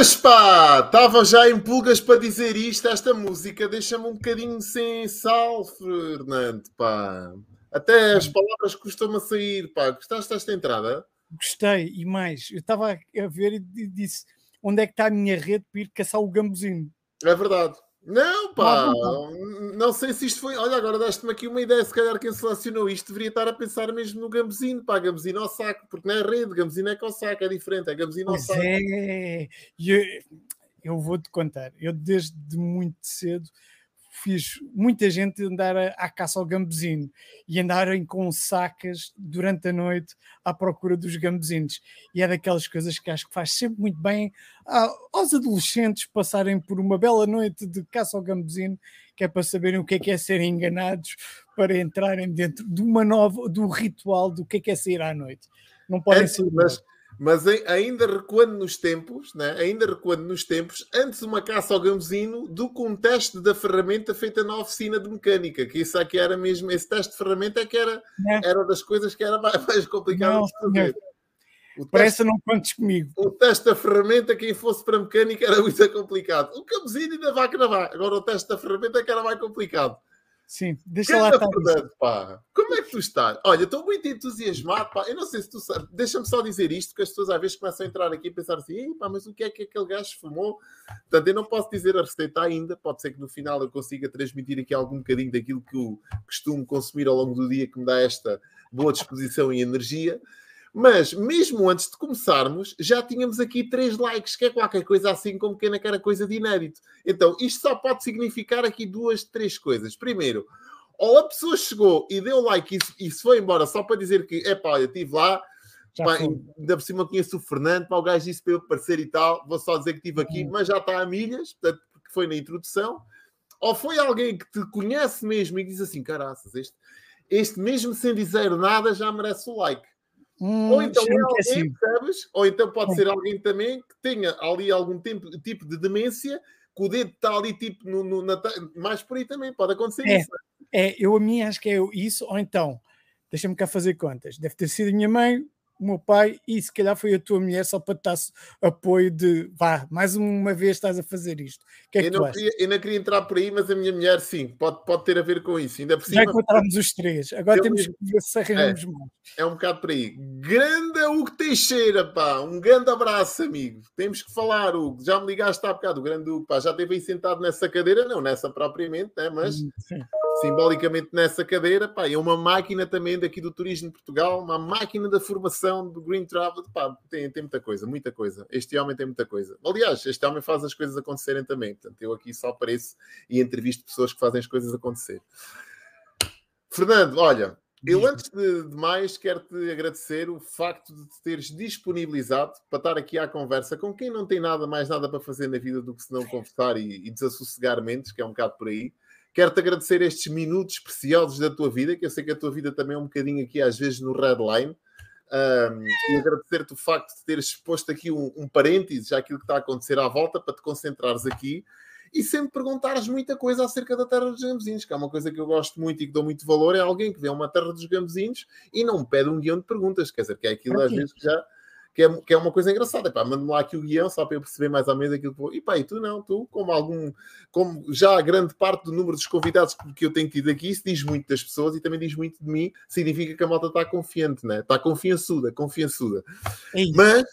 Boas, pá! Estava já em pulgas para dizer isto. Esta música deixa-me um bocadinho sem sal, Fernando, pá. Até as palavras costumam sair, pá. Gostaste desta entrada? Gostei, e mais, eu estava a ver e disse onde é que está a minha rede para ir caçar o gambuzinho. É verdade. Não, pá, não, não sei se isto foi. Olha, agora deste-me aqui uma ideia. Se calhar quem selecionou isto deveria estar a pensar mesmo no gambuzinho, pá, gambuzinho ao saco, porque não é rede, gambuzinho é com saco, é diferente, é gambuzinho ao Pois saco. é, eu, eu vou-te contar, eu desde muito cedo fiz muita gente andar à caça ao gambuzinho e andarem com sacas durante a noite à procura dos gambuzinhos. E é daquelas coisas que acho que faz sempre muito bem aos adolescentes passarem por uma bela noite de caça ao gambuzinho, que é para saberem o que é que é serem enganados, para entrarem dentro de uma nova, do ritual do que é que é sair à noite. Não podem Antes, sair. mas, mas ai- ainda recuando nos tempos, né? ainda recuando nos tempos, antes uma caça ao gambuzinho do que um teste da ferramenta feita na oficina de mecânica, que isso aqui era mesmo, esse teste de ferramenta é que era, Né? era das coisas que era mais, mais complicado Não, de fazer. O Para teste, não contes comigo. o teste da ferramenta, quem fosse para mecânica era muito complicado. O gambuzinho ainda vai que não vai. Agora o teste da ferramenta é que era mais complicado. Sim, deixa lá isso. Fernando, pá. Como é que tu estás? Olha, estou muito entusiasmado, pá. Eu não sei se tu sabes. Deixa-me só dizer isto, que as pessoas às vezes começam a entrar aqui e pensar assim, "Ei, pá, mas o que é que aquele gajo fumou? Portanto, eu não posso dizer a receita ainda. Pode ser que no final eu consiga transmitir aqui algum bocadinho daquilo que eu costumo consumir ao longo do dia, que me dá esta boa disposição e energia. Mas, mesmo antes de começarmos, já tínhamos aqui três likes, que é qualquer coisa assim como que era coisa de inédito. Então, isto só pode significar aqui duas, três coisas. Primeiro, ou a pessoa chegou e deu like e, se- e se foi embora só para dizer que, é pá, eu estive lá, pá, ainda por cima conheço o Fernando, pá, o gajo disse para eu aparecer e tal, vou só dizer que estive aqui, Hum. mas já está a milhas, portanto, porque foi na introdução. Ou foi alguém que te conhece mesmo e diz assim, caraças, este, este mesmo sem dizer nada já merece o like. Hum, Ou então é é alguém, assim. sabes? Ou então pode ser alguém também que tenha ali algum tempo, tipo de demência, que o dedo está ali tipo no, no- na mais por aí também, pode acontecer É. isso. É, eu a mim acho que é isso, ou então, deixa-me cá fazer contas. Deve ter sido a minha mãe, o meu pai e se calhar foi a tua mulher só para te dar apoio de vá, mais uma vez estás a fazer isto. Que é que Eu tu não, queria, eu não queria entrar por aí, mas a minha mulher sim, pode, pode ter a ver com isso. Ainda por Já cima encontramos os três, agora Eu temos mesmo- que ver se arranjamos mais. é um bocado por aí. Grande Hugo Teixeira, pá, um grande abraço, amigo. Temos que falar, Hugo. Já me ligaste há bocado, o grande Hugo, pá, já esteve aí sentado nessa cadeira, não nessa propriamente, né? mas Sim. Simbolicamente nessa cadeira, pá, é uma máquina também daqui do turismo de Portugal, uma máquina da formação do Green Travel, pá, tem, tem muita coisa, muita coisa. Este homem tem muita coisa. Aliás, este homem faz as coisas acontecerem também, portanto, eu aqui só apareço e entrevisto pessoas que fazem as coisas acontecer. Fernando, olha, eu antes de, de mais quero-te agradecer o facto de te teres disponibilizado para estar aqui à conversa com quem não tem nada mais nada para fazer na vida do que se não conversar e, e desassossegar mentes, que é um bocado por aí. Quero-te agradecer estes minutos preciosos da tua vida, que eu sei que a tua vida também é um bocadinho aqui, às vezes, no red line. Um, e agradecer-te o facto de teres exposto aqui um, um parênteses àquilo que está a acontecer à volta para te concentrares aqui e sempre perguntares muita coisa acerca da terra dos gambezinhos, que é uma coisa que eu gosto muito e que dou muito valor, é alguém que vê uma terra dos gambezinhos e não me pede um guião de perguntas, quer dizer, que é aquilo às vezes que já que é, que é uma coisa engraçada, pá, manda-me lá aqui o guião só para eu perceber mais ou menos aquilo que vou. E pá, e tu não, tu, como algum, como já a grande parte do número dos convidados que- eu tenho tido aqui, isso diz muito das pessoas e também diz muito de mim, significa que a malta está confiante, né? Está confiançuda, confiançuda. É. Mas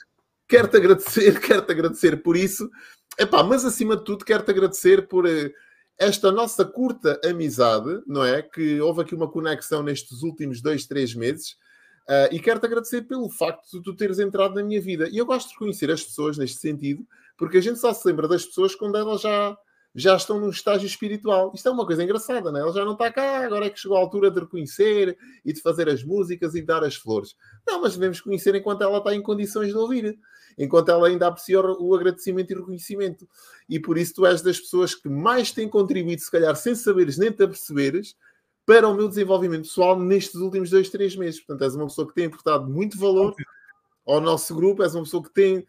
quero-te agradecer, quero-te agradecer por isso. Epá, mas acima de tudo, quero-te agradecer por eh, esta nossa curta amizade, não é? Que houve aqui uma conexão nestes últimos dois, três meses. Ah, e quero-te agradecer pelo facto de tu teres entrado na minha vida. E eu gosto de reconhecer as pessoas neste sentido, porque a gente só se lembra das pessoas quando elas já, já estão num estágio espiritual. Isto é uma coisa engraçada, não é? Ela já não está cá, agora é que chegou a altura de reconhecer e de fazer as músicas e de dar as flores. Não, mas devemos conhecer enquanto ela está em condições de ouvir, enquanto ela ainda aprecia o agradecimento e o reconhecimento. E por isso tu és das pessoas que mais têm contribuído, se calhar sem saberes nem te aperceberes, para o meu desenvolvimento pessoal nestes últimos dois, três meses. Portanto, és uma pessoa que tem aportado muito valor ao nosso grupo, és uma pessoa que tem,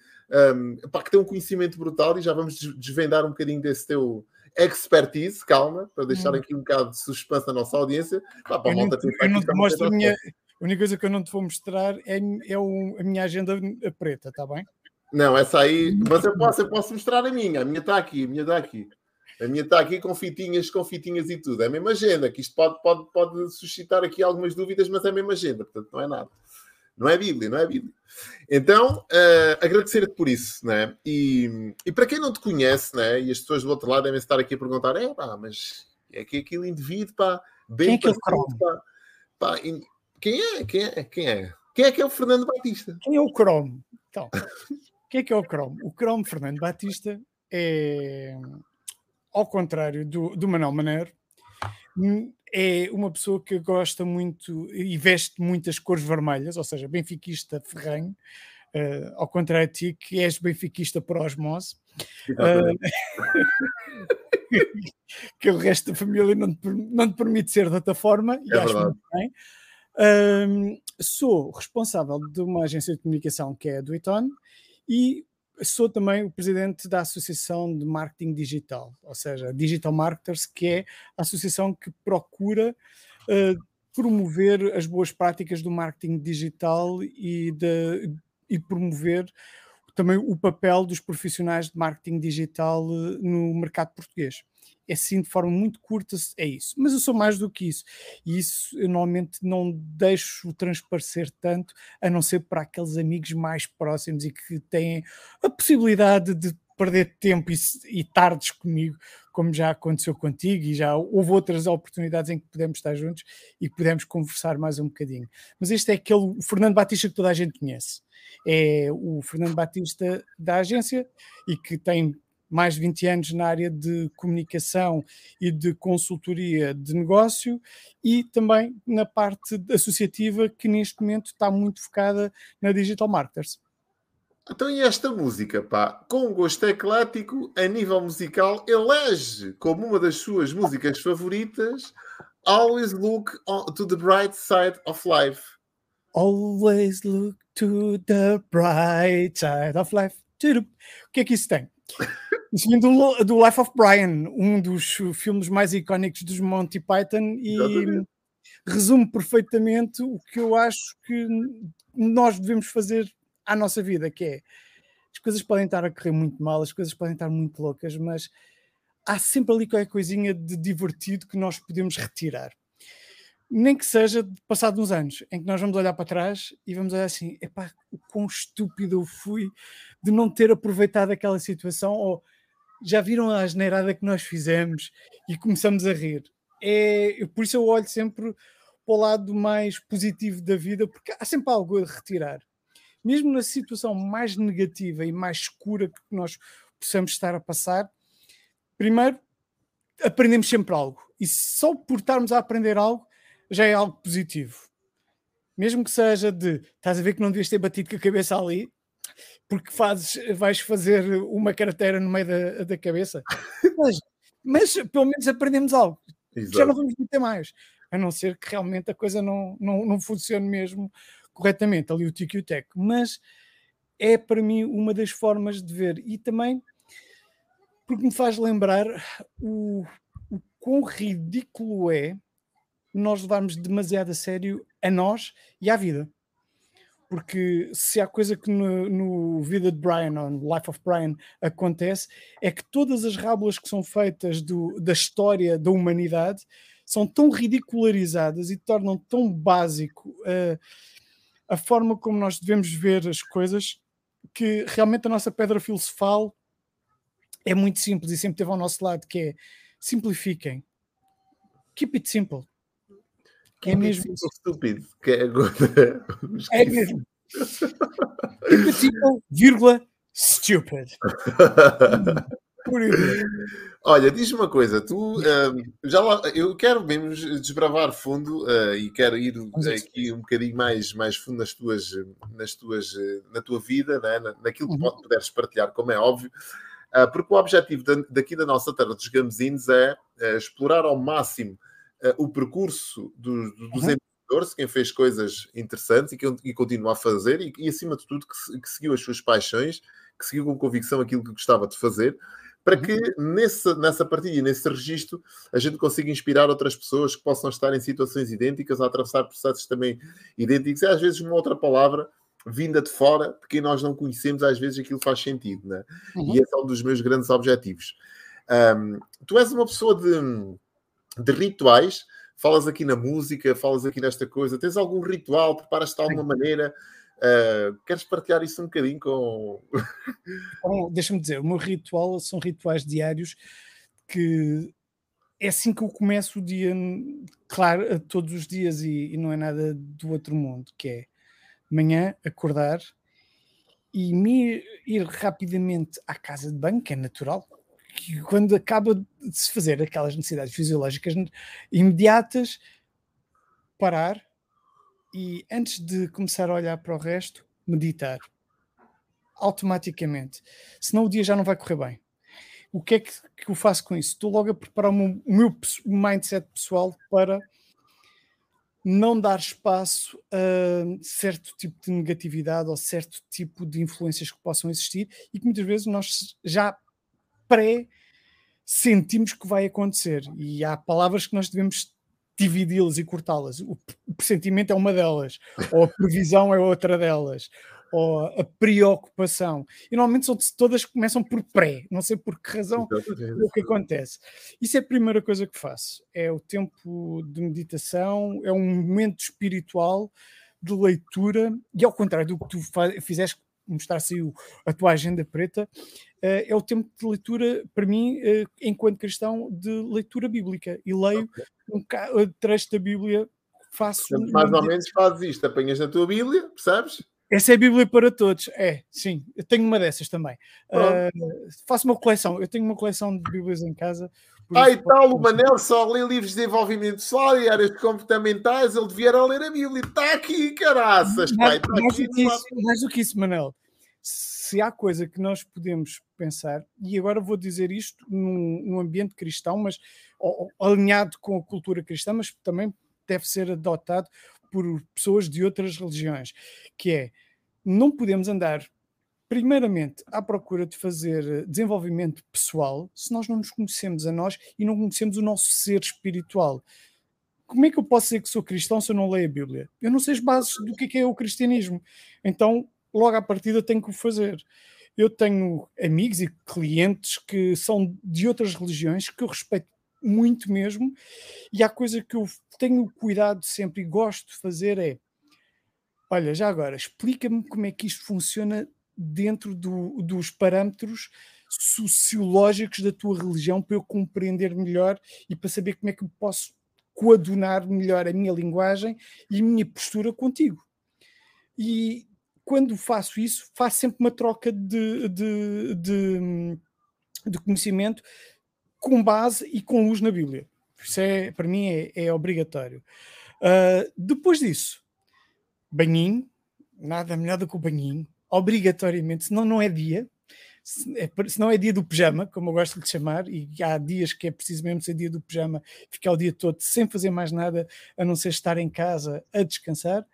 um, pá, que tem um conhecimento brutal e já vamos des- desvendar um bocadinho desse teu expertise, calma, para deixar Hum. aqui um bocado de suspense na nossa audiência. Pá, para Eu não, eu não é te uma mostro a minha. A única coisa que eu não te vou mostrar é, é o- a minha agenda preta, está bem? Não, essa aí, mas eu posso, eu posso mostrar a minha. A minha está aqui, a minha está aqui. A minha está aqui com fitinhas, com fitinhas e tudo. É a mesma agenda, que isto pode, pode, pode suscitar aqui algumas dúvidas, mas é a mesma agenda, portanto não é nada. Não é Bíblia, não é Bíblia. Então, uh, agradecer-te por isso, né? E, e para quem não te conhece, né? E as pessoas do outro lado devem estar aqui a perguntar: é pá, mas é que aquele indivíduo, pá, bem quem é que é pá, pá, quem é? Quem é? Quem é? Quem é que é o Fernando Batista? Quem é o Chrome? Então, quem é que é o Chrome? O Chrome Fernando Batista é, ao contrário do, do Manuel Maneiro, é uma pessoa que gosta muito e veste muitas cores vermelhas, ou seja, benfiquista ferranho, uh, ao contrário de ti, que és benfiquista por osmose. Uh, que o resto da família não te, não te permite ser de outra forma, e é acho verdade. muito bem. Uh, sou responsável de uma agência de comunicação que é a Duiton e sou também o presidente da Associação de Marketing Digital, ou seja, Digital Marketers, que é a associação que procura uh, promover as boas práticas do marketing digital e, de, e promover também o papel dos profissionais de marketing digital uh, no mercado português é assim de forma muito curta, é isso. Mas eu sou mais do que isso. E isso eu normalmente não deixo transparecer tanto, a não ser para aqueles amigos mais próximos e que têm a possibilidade de perder tempo e, e, tardes comigo, como já aconteceu contigo, e já houve outras oportunidades em que pudemos estar juntos e pudemos conversar mais um bocadinho. Mas este é aquele Fernando Batista que toda a gente conhece. É o Fernando Batista da agência e que tem mais de 20 anos na área de comunicação e de consultoria de negócio e também na parte associativa que neste momento está muito focada na Digital Marketers. Então, e esta música, pá, com gosto eclético, a nível musical, elege como uma das suas músicas favoritas Always Look to the Bright Side of Life. Always look to the bright side of life. O que é que isso tem? Vem do, do Life of Brian, um dos filmes mais icónicos dos Monty Python e Exatamente. resume perfeitamente o que eu acho que nós devemos fazer à nossa vida, que é as coisas podem estar a correr muito mal, as coisas podem estar muito loucas, mas há sempre ali qualquer coisinha de divertido que nós podemos retirar. Nem que seja passado uns anos, em que nós vamos olhar para trás e vamos olhar assim: epá, o quão estúpido eu fui de não ter aproveitado aquela situação, ou já viram a asneirada que nós fizemos e começamos a rir. É, por isso eu olho sempre para o lado mais positivo da vida, porque há sempre algo a retirar. Mesmo na situação mais negativa e mais escura que nós possamos estar a passar, primeiro aprendemos sempre algo. E só por estarmos a aprender algo já é algo positivo. Mesmo que seja de estás a ver que não devias ter batido com a cabeça ali, porque fazes, vais fazer uma carteira no meio da, da cabeça. Mas, mas, pelo menos aprendemos algo. Exato. Já não vamos meter mais. A não ser que realmente a coisa não, não, não funcione mesmo corretamente, ali o tic e o tec. Mas é para mim uma das formas de ver. E também porque me faz lembrar o, o quão ridículo é nós levarmos demasiado a sério a nós e à vida porque se há coisa que no, no Vida de Brian, no Life of Brian, acontece, é que todas as rábulas que são feitas do, da história da humanidade são tão ridicularizadas e tornam tão básico uh, a forma como nós devemos ver as coisas que realmente a nossa pedra filosofal é muito simples e sempre teve ao nosso lado, que é simplifiquem. Keep it simple. Que é mesmo estúpido. Que é, é mesmo. Tipo, vírgula, stupid. Olha, diz-me uma coisa, tu um, já lá, eu quero mesmo desbravar fundo uh, e quero ir aqui um bocadinho mais, mais fundo nas tuas, nas tuas, na tua vida, né? naquilo que uhum. puderes partilhar, como é óbvio, uh, porque o objetivo daqui da nossa terra dos gamezines é, é explorar ao máximo uh, o percurso do, do, dos uhum. empreendedores, quem fez coisas interessantes e que e continua a fazer, e, e acima de tudo, que, que, seguiu as suas paixões, que seguiu com convicção aquilo que gostava de fazer, para uhum. que nessa, nessa partilha, nesse registro, a gente consiga inspirar outras pessoas que possam estar em situações idênticas, a atravessar processos também idênticos, e às vezes uma outra palavra vinda de fora, de quem nós não conhecemos, às vezes aquilo faz sentido, né? Uhum. E esse é um dos meus grandes objetivos. Um, tu és uma pessoa de, de rituais, falas aqui na música, falas aqui nesta coisa, tens algum ritual, preparas-te de alguma maneira? Uh, queres partilhar isso um bocadinho com. Bom, Deixa-me dizer, o meu ritual são rituais diários que é assim que eu começo o dia, claro, todos os dias e, e não é nada do outro mundo, que é manhã acordar e me ir rapidamente à casa de banho, que é natural, que quando acaba de se fazer aquelas necessidades fisiológicas imediatas, parar e antes de começar a olhar para o resto, meditar automaticamente. Senão o dia já não vai correr bem. O que é que, que eu faço com isso? Estou logo a preparar o meu, o meu mindset pessoal para não dar espaço a certo tipo de negatividade ou certo tipo de influências que possam existir e que muitas vezes nós já pré sentimos que vai acontecer e há palavras que nós devemos dividi-las e cortá-las. O pressentimento é uma delas, ou a previsão é outra delas, ou a preocupação. E normalmente são, todas começam por pré, não sei por que razão é o que acontece. Isso é a primeira coisa que faço. É o tempo de meditação, é um momento espiritual de leitura, e ao contrário do que tu fizeste, mostrar-se a tua agenda preta, uh, é o tempo de leitura, para mim, uh, enquanto cristão, de leitura bíblica. E leio okay. um trecho da Bíblia, faço. mais ou menos fazes isto, apanhas na tua Bíblia, percebes? Essa é a Bíblia para todos. É, sim. Eu tenho uma dessas também. Uh, faço uma coleção. Eu tenho uma coleção de Bíblias em casa. Ah, e tal, o Manel só lê livros de desenvolvimento pessoal e áreas comportamentais. Ele devia ler a Bíblia. Está aqui, caraças, mais, pai. mais, do que isso, mais do que isso, Manel. Se há coisa que nós podemos pensar, e agora vou dizer isto num, num ambiente cristão, mas ou, alinhado com a cultura cristã, mas também deve ser adotado por pessoas de outras religiões, que é não podemos andar primeiramente à procura de fazer desenvolvimento pessoal se nós não nos conhecemos a nós e não conhecemos o nosso ser espiritual. Como é que eu posso dizer que sou cristão se eu não leio a Bíblia? Eu não sei as bases do que é, é o cristianismo. Então, logo à partida, tenho que o fazer. Eu tenho amigos e clientes que são de outras religiões que eu respeito muito mesmo, e há coisa que eu tenho cuidado sempre e gosto de fazer é olha, já agora, explica-me como é que isto funciona dentro do, dos parâmetros sociológicos da tua religião para eu compreender melhor e para saber como é que posso coadunar melhor a minha linguagem e a minha postura contigo. E quando faço isso, faço sempre uma troca de, de, de, de conhecimento com base e com luz na Bíblia. Isso é, para mim é, é obrigatório. Uh, depois disso, banhinho, nada melhor do que o banhinho, obrigatoriamente, senão não é dia, se, é, se não é dia do pijama, como eu gosto de chamar, e há dias que é preciso mesmo ser dia do pijama, ficar o dia todo sem fazer mais nada a não ser estar em casa a descansar,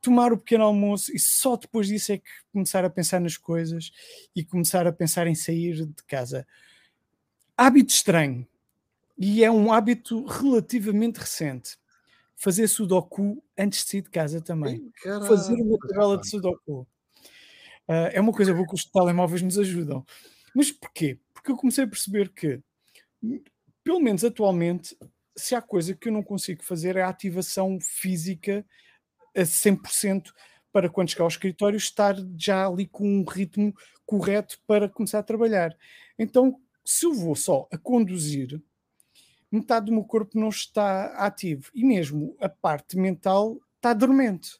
tomar o pequeno almoço e só depois disso é que começar a pensar nas coisas e começar a pensar em sair de casa hábito estranho, e é um hábito relativamente recente. Fazer sudoku antes de sair de casa também. Caramba. Fazer uma tabela de sudoku. Uh, é uma coisa boa que os telemóveis nos ajudam. Mas porquê? Porque eu comecei a perceber que, pelo menos atualmente, se há coisa que eu não consigo fazer é a ativação física a 100% para quando chegar ao escritório estar já ali com um ritmo correto para começar a trabalhar. Então se eu vou só a conduzir, metade do meu corpo não está ativo e mesmo a parte mental está dormente.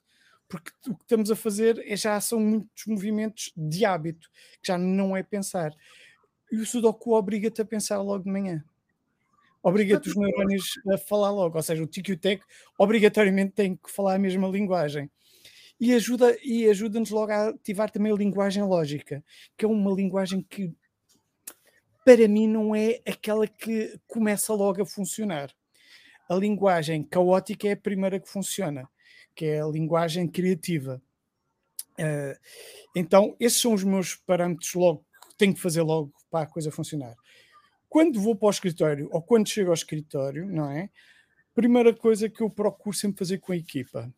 Porque o que estamos a fazer é, já são muitos movimentos de hábito, que já não é pensar. E o Sudoku obriga-te a pensar logo de manhã. Obriga-te os neurónios a falar logo. Ou seja, o Tiki Tech obrigatoriamente tem que falar a mesma linguagem e ajuda e ajuda-nos logo a ativar também a linguagem lógica, que é uma linguagem que para mim não é aquela que começa logo a funcionar. A linguagem caótica é a primeira que funciona, que é a linguagem criativa. Uh, então, esses são os meus parâmetros logo que tenho que fazer logo para a coisa funcionar. Quando vou para o escritório ou quando chego ao escritório, não é? Primeira coisa que eu procuro sempre fazer com a equipa,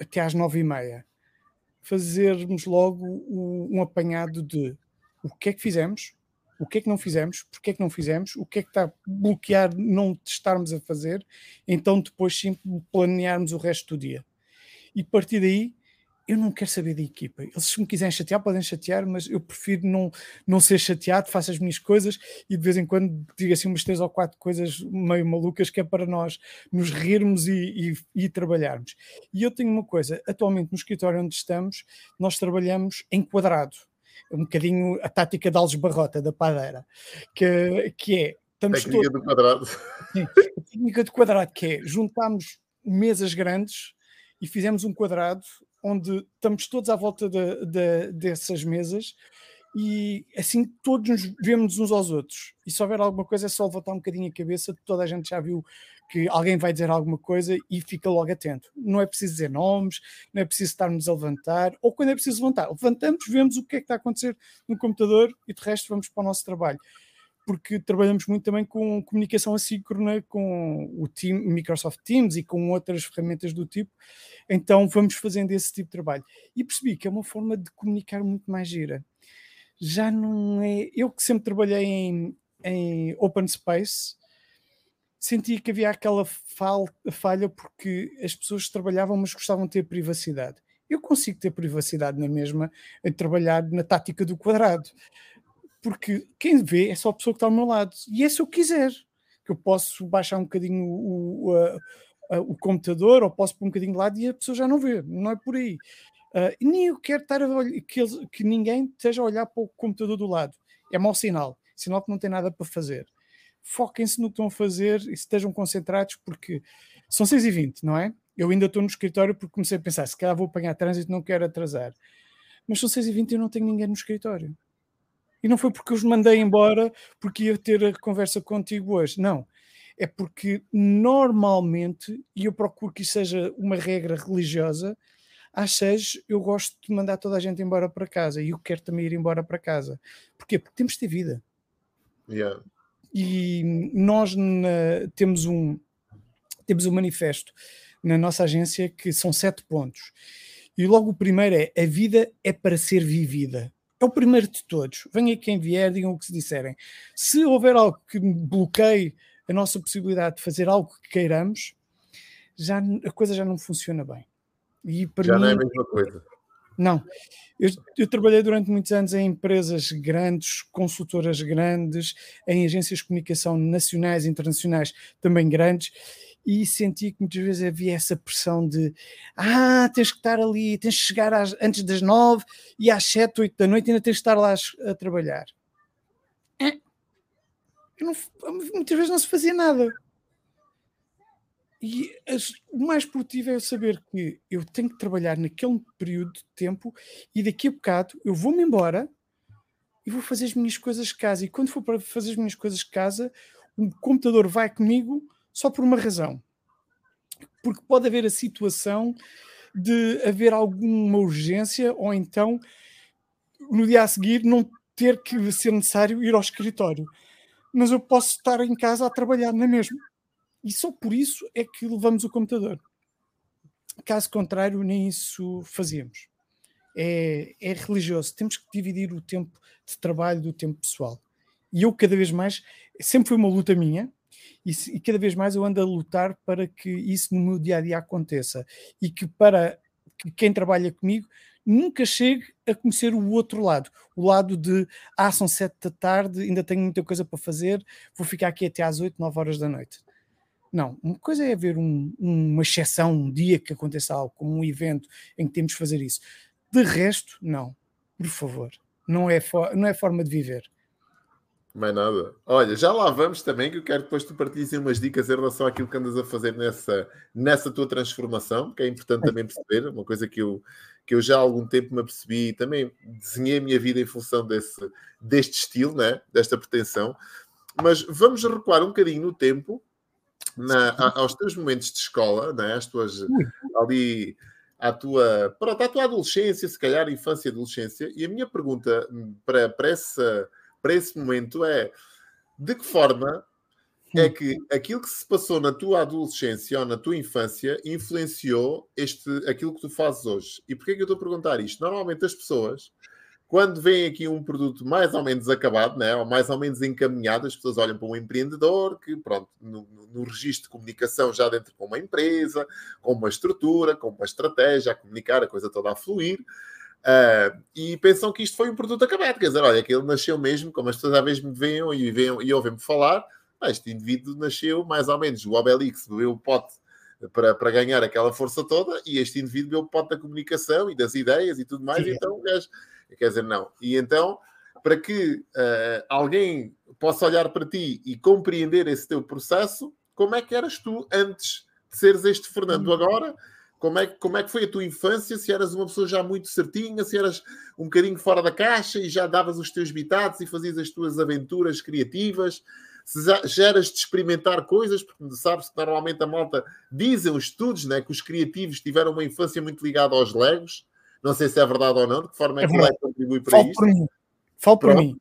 até às nove e meia, fazermos logo um apanhado de o que é que fizemos, o que é que não fizemos, porque é que não fizemos, o que é que está a bloquear não estarmos a fazer, então depois sim planearmos o resto do dia. E a partir daí eu não quero saber da equipa. Eles, se me quiserem chatear, podem chatear, mas eu prefiro não, não ser chateado, faço as minhas coisas e de vez em quando digo assim umas três ou quatro coisas meio malucas que é para nós nos rirmos e, e, e trabalharmos. E eu tenho uma coisa, atualmente no escritório onde estamos, nós trabalhamos em quadrado. Um bocadinho a tática de Alves Barrota, da padeira, que, que é. Estamos técnica todos, do quadrado. Sim, a técnica do quadrado, que é juntámos mesas grandes e fizemos um quadrado onde estamos todos à volta de, de, dessas mesas e assim todos nos vemos uns aos outros. E se houver alguma coisa é só levantar um bocadinho a cabeça, toda a gente já viu que alguém vai dizer alguma coisa e fica logo atento. Não é preciso dizer nomes, não é preciso estarmos a levantar, ou quando é preciso levantar, levantamos, vemos o que é que está a acontecer no computador e de resto vamos para o nosso trabalho porque trabalhamos muito também com comunicação assíncrona com o team, Microsoft Teams e com outras ferramentas do tipo. Então vamos fazendo esse tipo de trabalho. E percebi que é uma forma de comunicar muito mais gira. Já não é. Eu que sempre trabalhei em, em open space, senti que havia aquela falha porque as pessoas trabalhavam, mas gostavam de ter privacidade. Eu consigo ter privacidade na mesma a trabalhar na tática do quadrado porque quem vê é só a pessoa que está ao meu lado. E é se eu quiser, que eu posso baixar um bocadinho o, o, a, o computador ou posso pôr um bocadinho de lado e a pessoa já não vê, não é por aí. Uh, nem eu quero estar olhar, que, que ninguém esteja a olhar para o computador do lado. É mau sinal, sinal que não tem nada para fazer. Foquem-se no que estão a fazer e estejam concentrados, porque são 6h20, não é? Eu ainda estou no escritório porque comecei a pensar, se calhar vou apanhar trânsito, não quero atrasar. Mas são 6h20 e eu não tenho ninguém no escritório. E não foi porque eu os mandei embora porque ia ter a conversa contigo hoje. Não. É porque normalmente, e eu procuro que isso seja uma regra religiosa, às seis eu gosto de mandar toda a gente embora para casa e eu quero também ir embora para casa. Porquê? Porque temos de ter vida. Yeah. E nós na, temos um temos um manifesto na nossa agência que são sete pontos. E logo o primeiro é a vida é para ser vivida é o primeiro de todos. Venha quem vier, digam o que se disserem. Se houver algo que bloqueie a nossa possibilidade de fazer algo que queiramos, já, a coisa já não funciona bem. E para já mim, não é a mesma coisa. Não. Eu, eu, trabalhei durante muitos anos em empresas grandes, consultoras grandes, em agências de comunicação nacionais e internacionais também grandes, e senti que muitas vezes havia essa pressão de ah, tens que estar ali, tens que chegar às, antes das nove e às sete, oito da noite ainda tens que estar lá a, a trabalhar. É. Não, muitas vezes não se fazia nada. E as, o mais produtivo é saber que eu tenho que trabalhar naquele período de tempo e daqui a bocado eu vou-me embora e vou fazer as minhas coisas de casa. E quando for para fazer as minhas coisas de casa, o computador vai comigo só por uma razão. Porque pode haver a situação de haver alguma urgência ou então no dia a seguir não ter que ser necessário ir ao escritório. Mas eu posso estar em casa a trabalhar na mesma. E só por isso é que levamos o computador. Caso contrário, nem isso fazíamos. É, é religioso. Temos que dividir o tempo de trabalho do tempo pessoal. E eu, cada vez mais, sempre foi uma luta minha, e, e, cada vez mais eu ando a lutar para que isso no meu dia a dia aconteça e que para que quem trabalha comigo nunca chegue a conhecer o outro lado, o lado de ah, são sete da tarde, ainda tenho muita coisa para fazer, vou ficar aqui até às oito, nove horas da noite. Não, uma coisa é haver um, uma exceção, um dia que aconteça algo, como um evento em que temos de fazer isso. De resto, não, por favor, não é, não é forma de viver. Mais nada. Olha, já lá vamos também, que eu quero depois tu partilhes umas dicas em relação àquilo que andas a fazer nessa, nessa tua transformação, que é importante também perceber, uma coisa que eu, que eu já há algum tempo me apercebi e também desenhei a minha vida em função desse, deste estilo, né? desta pretensão. Mas vamos recuar um bocadinho no tempo, na, aos teus momentos de escola, né? às tuas ali à tua, pronto, à tua adolescência, se calhar infância e adolescência, e a minha pergunta para, para essa para esse momento é de que forma é que aquilo que se passou na tua adolescência ou na tua infância influenciou este, aquilo que tu fazes hoje. E porquê que eu estou a perguntar isto? Normalmente as pessoas, quando veem aqui um produto mais ou menos acabado, né, ou mais ou menos encaminhado, as pessoas olham para um empreendedor que, pronto, no, no, registro de comunicação já dentro com uma empresa, com uma estrutura, com uma estratégia a comunicar, a coisa toda a fluir. Uh, e pensam que isto foi um produto acabado. Quer dizer, olha, aquele nasceu mesmo, como as pessoas às vezes me veem e, veem, e ouvem-me falar, ah, este indivíduo nasceu mais ou menos, o Obelix bebeu o pote para, para ganhar aquela força toda e este indivíduo bebeu o pote da comunicação e das ideias e tudo mais, Sim. então, quer dizer, não. E então, para que uh, alguém possa olhar para ti e compreender esse teu processo, como é que eras tu antes de seres este Fernando hum. agora? Como é, como é que foi a tua infância? Se eras uma pessoa já muito certinha, se eras um bocadinho fora da caixa e já davas os teus bitados e fazias as tuas aventuras criativas, se já, já eras de experimentar coisas, porque sabes que normalmente a malta dizem os estudos né, que os criativos tiveram uma infância muito ligada aos legos. Não sei se é verdade ou não, de que forma é, é que o Lego contribui para Falo isto. Por mim. Falo por mim.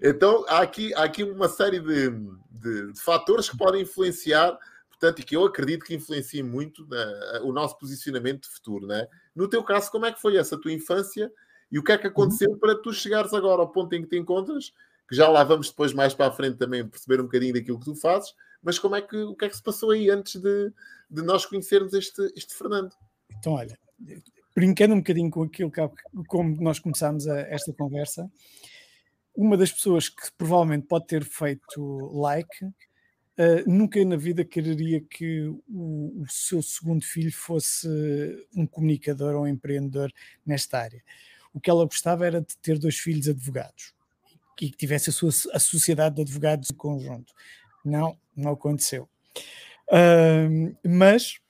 É então há aqui, há aqui uma série de, de, de fatores que podem influenciar portanto, e que eu acredito que influencia muito na, o nosso posicionamento futuro, né? No teu caso, como é que foi essa tua infância e o que é que aconteceu uhum. para tu chegares agora ao ponto em que te encontras, que já lá vamos depois mais para a frente também perceber um bocadinho daquilo que tu fazes, mas como é que, o que é que se passou aí antes de, de nós conhecermos este, este Fernando? Então, olha, brincando um bocadinho com aquilo que como nós começámos a, esta conversa, uma das pessoas que provavelmente pode ter feito like Uh, nunca na vida quereria que o, o, seu segundo filho fosse um comunicador ou um empreendedor nesta área. O que ela gostava era de ter dois filhos advogados e que tivesse a sua a sociedade de advogados em conjunto. Não, não aconteceu. Uh, mas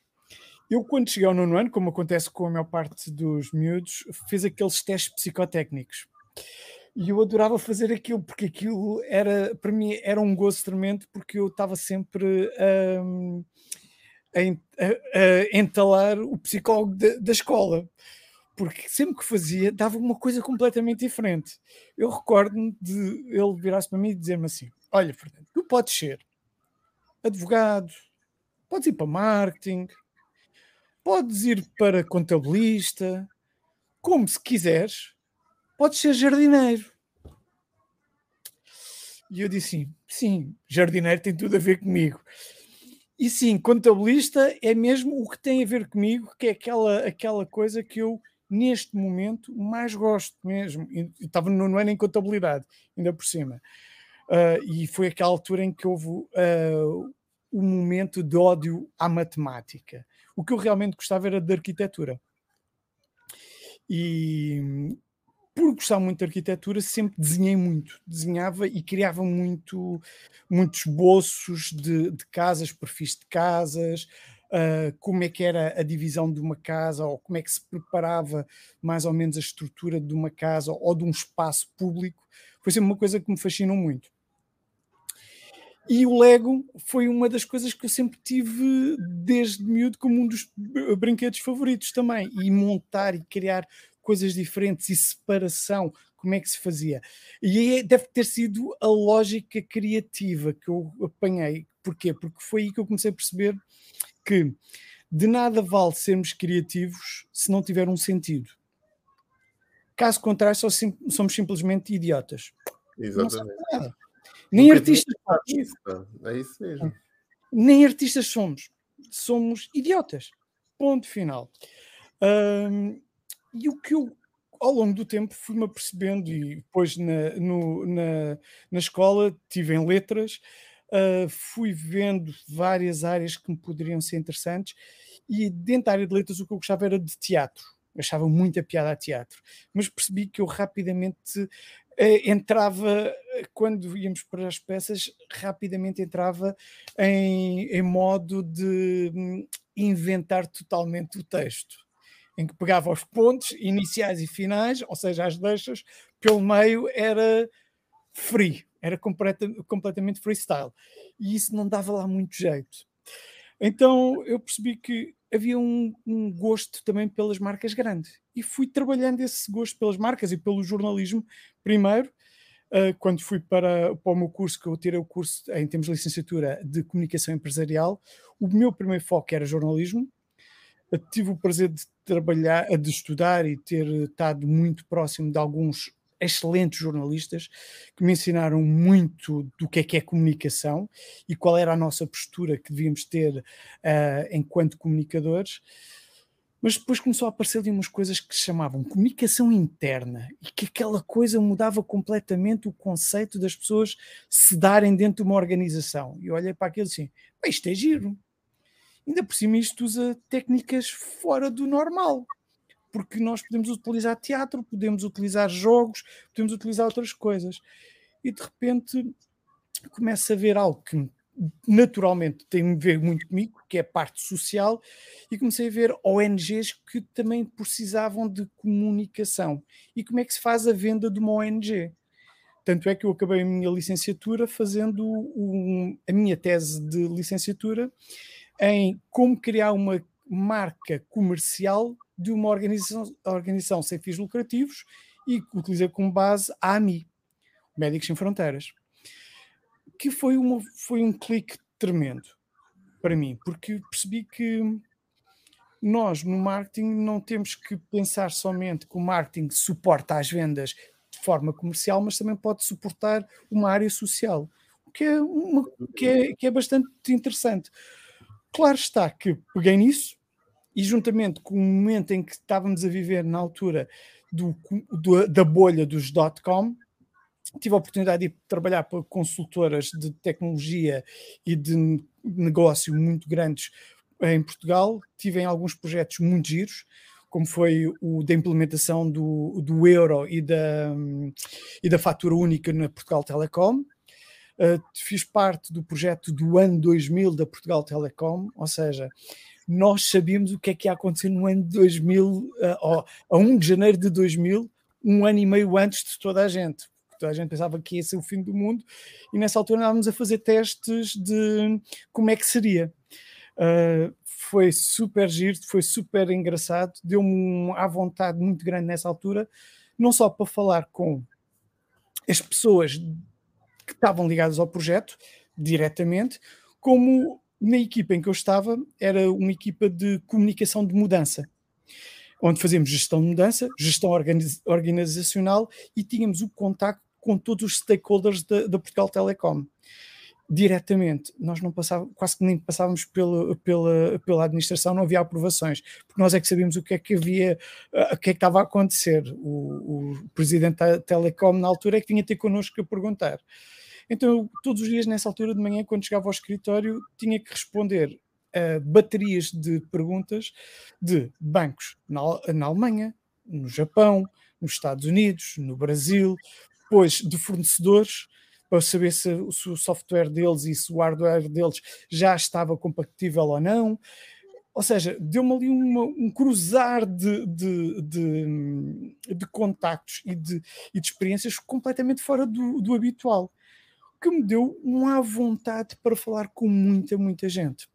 eu, quando cheguei ao nono ano, como acontece com a maior parte dos miúdos, fiz aqueles testes psicotécnicos e eu adorava fazer aquilo, porque aquilo era, para mim, era um gozo tremendo, porque eu estava sempre um, a, a, a, entalar o psicólogo da, da escola, porque sempre que fazia, dava uma coisa completamente diferente. Eu recordo-me de ele virar-se para mim e dizer-me assim: Olha, Fernando, tu podes ser advogado, podes ir para marketing, podes ir para contabilista, como se quiseres podes ser jardineiro. E eu disse sim, sim, jardineiro tem tudo a ver comigo. E sim, contabilista é mesmo o que tem a ver comigo, que é aquela, aquela coisa que eu, neste momento, mais gosto mesmo. Estava no ano em contabilidade, ainda por cima. Uh, e foi aquela altura em que houve uh, o momento de ódio à matemática. O que eu realmente gostava era de arquitetura. E, por gostar muito de arquitetura, sempre desenhei muito. Desenhava e criava muito, muitos esboços de, de casas, perfis de casas, uh, como é que era a divisão de uma casa, ou como é que se preparava mais ou menos a estrutura de uma casa ou de um espaço público. Foi sempre uma coisa que me fascinou muito. E o Lego foi uma das coisas que eu sempre tive desde miúdo como um dos brinquedos favoritos também. E montar e criar coisas diferentes e separação, como é que se fazia. E aí deve ter sido a lógica criativa que eu apanhei. Porquê? Porque foi aí que eu comecei a perceber que de nada vale sermos criativos se não tiver um sentido. Caso contrário, só sim, somos simplesmente idiotas. Exatamente. Nem artistas somos. É isso mesmo. Nem artistas somos. Somos idiotas. Ponto final. Um, e o que eu, ao longo do tempo, fui-me apercebendo, e depois na, no, na, na escola, tive em letras, uh, fui vendo várias áreas que me poderiam ser interessantes, e dentro da área de letras o que eu gostava era de teatro. Achava muita piada a teatro, mas percebi que eu rapidamente uh, entrava, quando íamos para as peças, rapidamente entrava em, em modo de hum, inventar totalmente o texto em que pegava os pontos iniciais e finais, ou seja, as deixas, pelo meio era free, era completa, completamente freestyle. E isso não dava lá muito jeito. Então eu percebi que havia um, um, gosto também pelas marcas grandes. E fui trabalhando esse gosto pelas marcas e pelo jornalismo primeiro. uh, quando fui para, para o meu curso, que eu tirei o curso em termos de licenciatura de comunicação empresarial, o meu primeiro foco era jornalismo. Eu tive o prazer de trabalhar, de estudar e ter estado muito próximo de alguns excelentes jornalistas que me ensinaram muito do que é que é comunicação e qual era a nossa postura que devíamos ter uh, enquanto comunicadores. Mas depois começou a aparecer ali umas coisas que se chamavam comunicação interna e que aquela coisa mudava completamente o conceito das pessoas se darem dentro de uma organização. E eu olhei para aquilo assim: isto é giro. Ainda por cima, isto usa técnicas fora do normal porque nós podemos utilizar teatro, podemos utilizar jogos, podemos utilizar outras coisas. E de repente começa a ver algo que naturalmente tem a ver muito comigo, que é a parte social, e comecei a ver ONGs que também precisavam de comunicação. E como é que se faz a venda de uma ONG? Tanto é que eu acabei a minha licenciatura fazendo um, a minha tese de licenciatura em como criar uma marca comercial de uma organização, organização sem fins lucrativos e utilizei como base a AMI, Médicos Sem Fronteiras, que foi, uma, foi um clique tremendo para mim, porque percebi que nós no marketing não temos que pensar somente que o marketing suporta as vendas de forma comercial, mas também pode suportar uma área social, o que é, uma, que é, que é bastante interessante. Claro está que peguei nisso, e juntamente com o momento em que estávamos a viver na altura do, do, da bolha dos dot-com, tive a oportunidade de trabalhar para consultoras de tecnologia e de negócio muito grandes em Portugal. Tive em alguns projetos muito giros, como foi o da implementação do, do euro e da, e da fatura única na Portugal Telecom. Uh, fiz parte do projeto do ano 2000 da Portugal Telecom, ou seja, nós sabíamos o que é que ia acontecer no ano de 2000, uh, oh, a 1 de janeiro de 2000, um ano e meio antes de toda a gente. Toda a gente pensava que ia ser o fim do mundo e nessa altura andávamos a fazer testes de como é que seria. Uh, foi super giro, foi super engraçado, deu-me à vontade muito grande nessa altura, não só para falar com as pessoas que estavam ligadas ao projeto diretamente, como na equipa em que eu estava, era uma equipa de comunicação de mudança, onde fazíamos gestão de mudança, gestão organiz organizacional e tínhamos o contacto com todos os stakeholders da, da Portugal Telecom diretamente. Nós não passávamos, quase que nem passávamos pela, pela, pela administração, não havia aprovações, porque nós é que sabíamos o que é que havia, o que é que estava a acontecer. O, o presidente da Telecom, na altura, é que vinha ter connosco a perguntar. Então, eu, todos os dias, nessa altura de manhã, quando chegava ao escritório, tinha que responder a baterias de perguntas de bancos na, na Alemanha, no Japão, nos Estados Unidos, no Brasil, depois de fornecedores, para saber se, se, o software deles e se o hardware deles já estava compatível ou não. Ou seja, deu-me ali uma, um cruzar de, de, de, de contactos e de, e de experiências completamente fora do, do habitual que me deu uma vontade para falar com muita, muita gente.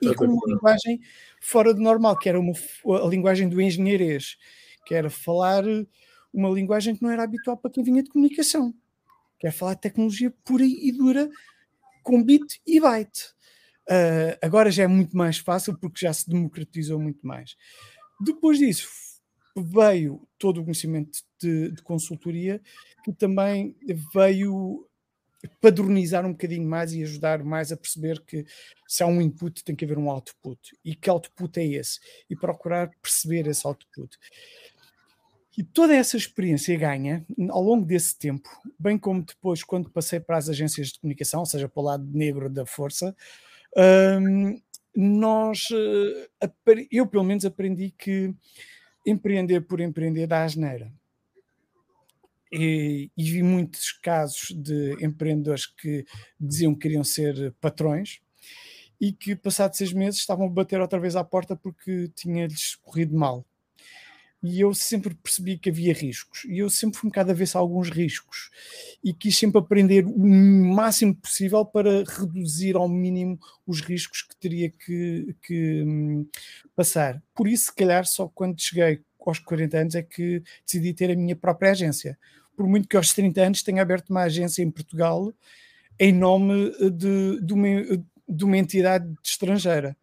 E com uma linguagem fora do normal, que era uma, a linguagem do engenheirês, que era falar uma linguagem que não era habitual para quem vinha de comunicação, que é falar de tecnologia pura e dura, com bit e byte. Uh, agora já é muito mais fácil porque já se democratizou muito mais. Depois disso, veio todo o conhecimento de, de consultoria, que também veio padronizar um bocadinho mais e ajudar mais a perceber que se há um input tem que haver um output e que output é esse e procurar perceber esse output. E toda essa experiência ganha ao longo desse tempo, bem como depois quando passei para as agências de comunicação, ou seja, para o lado negro da força, hum, nós, eh, eu pelo menos aprendi que empreender por empreender dá asneira. E, e, vi muitos casos de empreendedores que diziam que queriam ser patrões e que, passados seis meses, estavam a bater outra vez à porta porque tinha-lhes corrido mal. E eu sempre percebi que havia riscos, e eu sempre fui um bocado a ver alguns riscos, e quis sempre aprender o máximo possível para reduzir ao mínimo os riscos que teria que, que hum, passar. Por isso, se calhar, só quando cheguei aos 40 anos é que decidi ter a minha própria agência por muito que aos 30 anos tenha aberto uma agência em Portugal em nome de, de, uma, de uma entidade estrangeira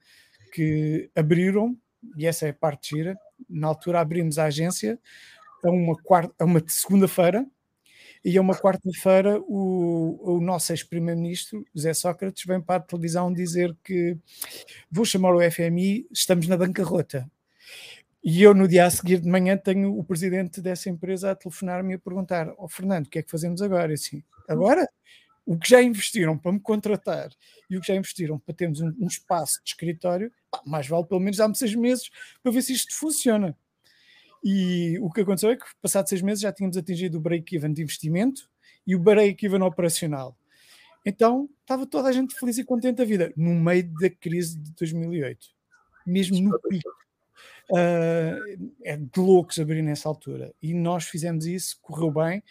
que abriram, e essa é a parte gira, na altura abrimos a agência a uma, quarta, a uma segunda-feira e a uma quarta-feira o, o nosso ex-primeiro-ministro, José Sócrates, vem para a televisão dizer que vou chamar o FMI, estamos na bancarrota. E eu, no dia a seguir de manhã, tenho o presidente dessa empresa a telefonar-me e a perguntar: Ó oh, Fernando, o que é que fazemos agora? E assim, agora? O que já investiram para me contratar e o que já investiram para termos um, um espaço de escritório, pá, mais vale pelo menos dar-me seis meses para ver se isto funciona. E o que aconteceu é que, passados seis meses, já tínhamos atingido o break-even de investimento e o break-even operacional. Então, estava toda a gente feliz e contente da vida, no meio da crise de 2008, mesmo no pico. Uh, é de loucos abrir nessa altura. E nós fizemos isso, correu bem.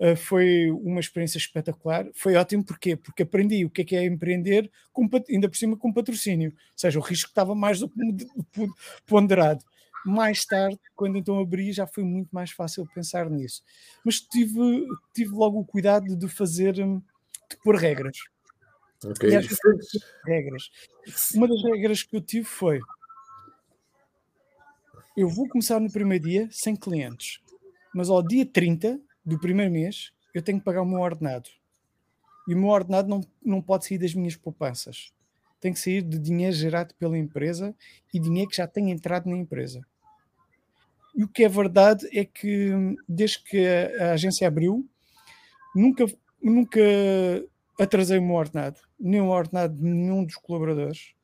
Uh, foi uma experiência espetacular. Foi ótimo, porquê? Porque aprendi o que é, que é empreender, com, ainda por cima com patrocínio. Ou seja, o risco estava mais do que ponderado. Mais tarde, quando então abri, já foi muito mais fácil pensar nisso. Mas tive, tive logo o cuidado de fazer, hum, de pôr regras. Ok. regras. Uma das regras que eu tive foi: eu vou começar no primeiro dia sem clientes, mas ao dia 30 do primeiro mês eu tenho que pagar o meu ordenado. E o meu ordenado não, não pode sair das minhas poupanças. Tem que sair de dinheiro gerado pela empresa e dinheiro que já tem entrado na empresa. E o que é verdade é que, desde que a, a agência abriu, nunca, nunca atrasei o meu ordenado, nem o ordenado de nenhum dos colaboradores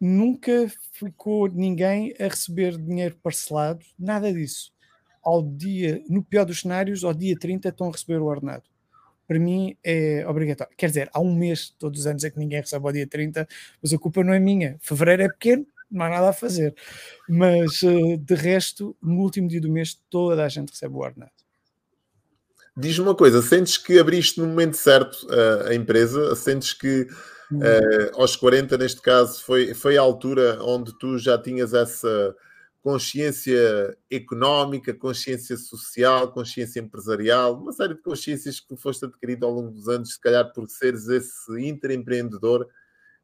nunca ficou ninguém a receber dinheiro parcelado, nada disso. Ao dia, no pior dos cenários, ao dia 30 estão a receber o ordenado. Para mim é obrigatório. Quer dizer, há um mês, todos os anos, é que ninguém recebe ao dia 30, mas a culpa não é minha. Fevereiro é pequeno, não há nada a fazer. Mas eh, de resto, no último dia do mês, toda a gente recebe o ordenado. Diz-me uma coisa: sentes que abriste no momento certo a, a empresa? Sentes que Uh, aos 40, neste caso, foi, foi a altura onde tu já tinhas essa consciência económica, consciência social, consciência empresarial, uma série de consciências que foste adquirido ao longo dos anos, se calhar por seres esse intraempreendedor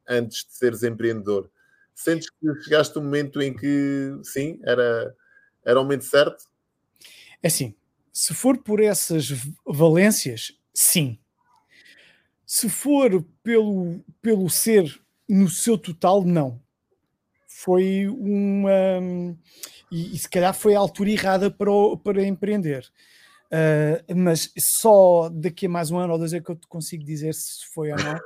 antes de seres empreendedor. Sentes que chegaste um momento em que, sim, era, era o momento certo? É assim, se for por essas valências, sim. Se for pelo, pelo ser no seu total, não. Foi uma. E, e se calhar foi a altura errada para, o, para empreender. Uh, mas só daqui a mais um ano ou dois é que eu te consigo dizer se foi ou não.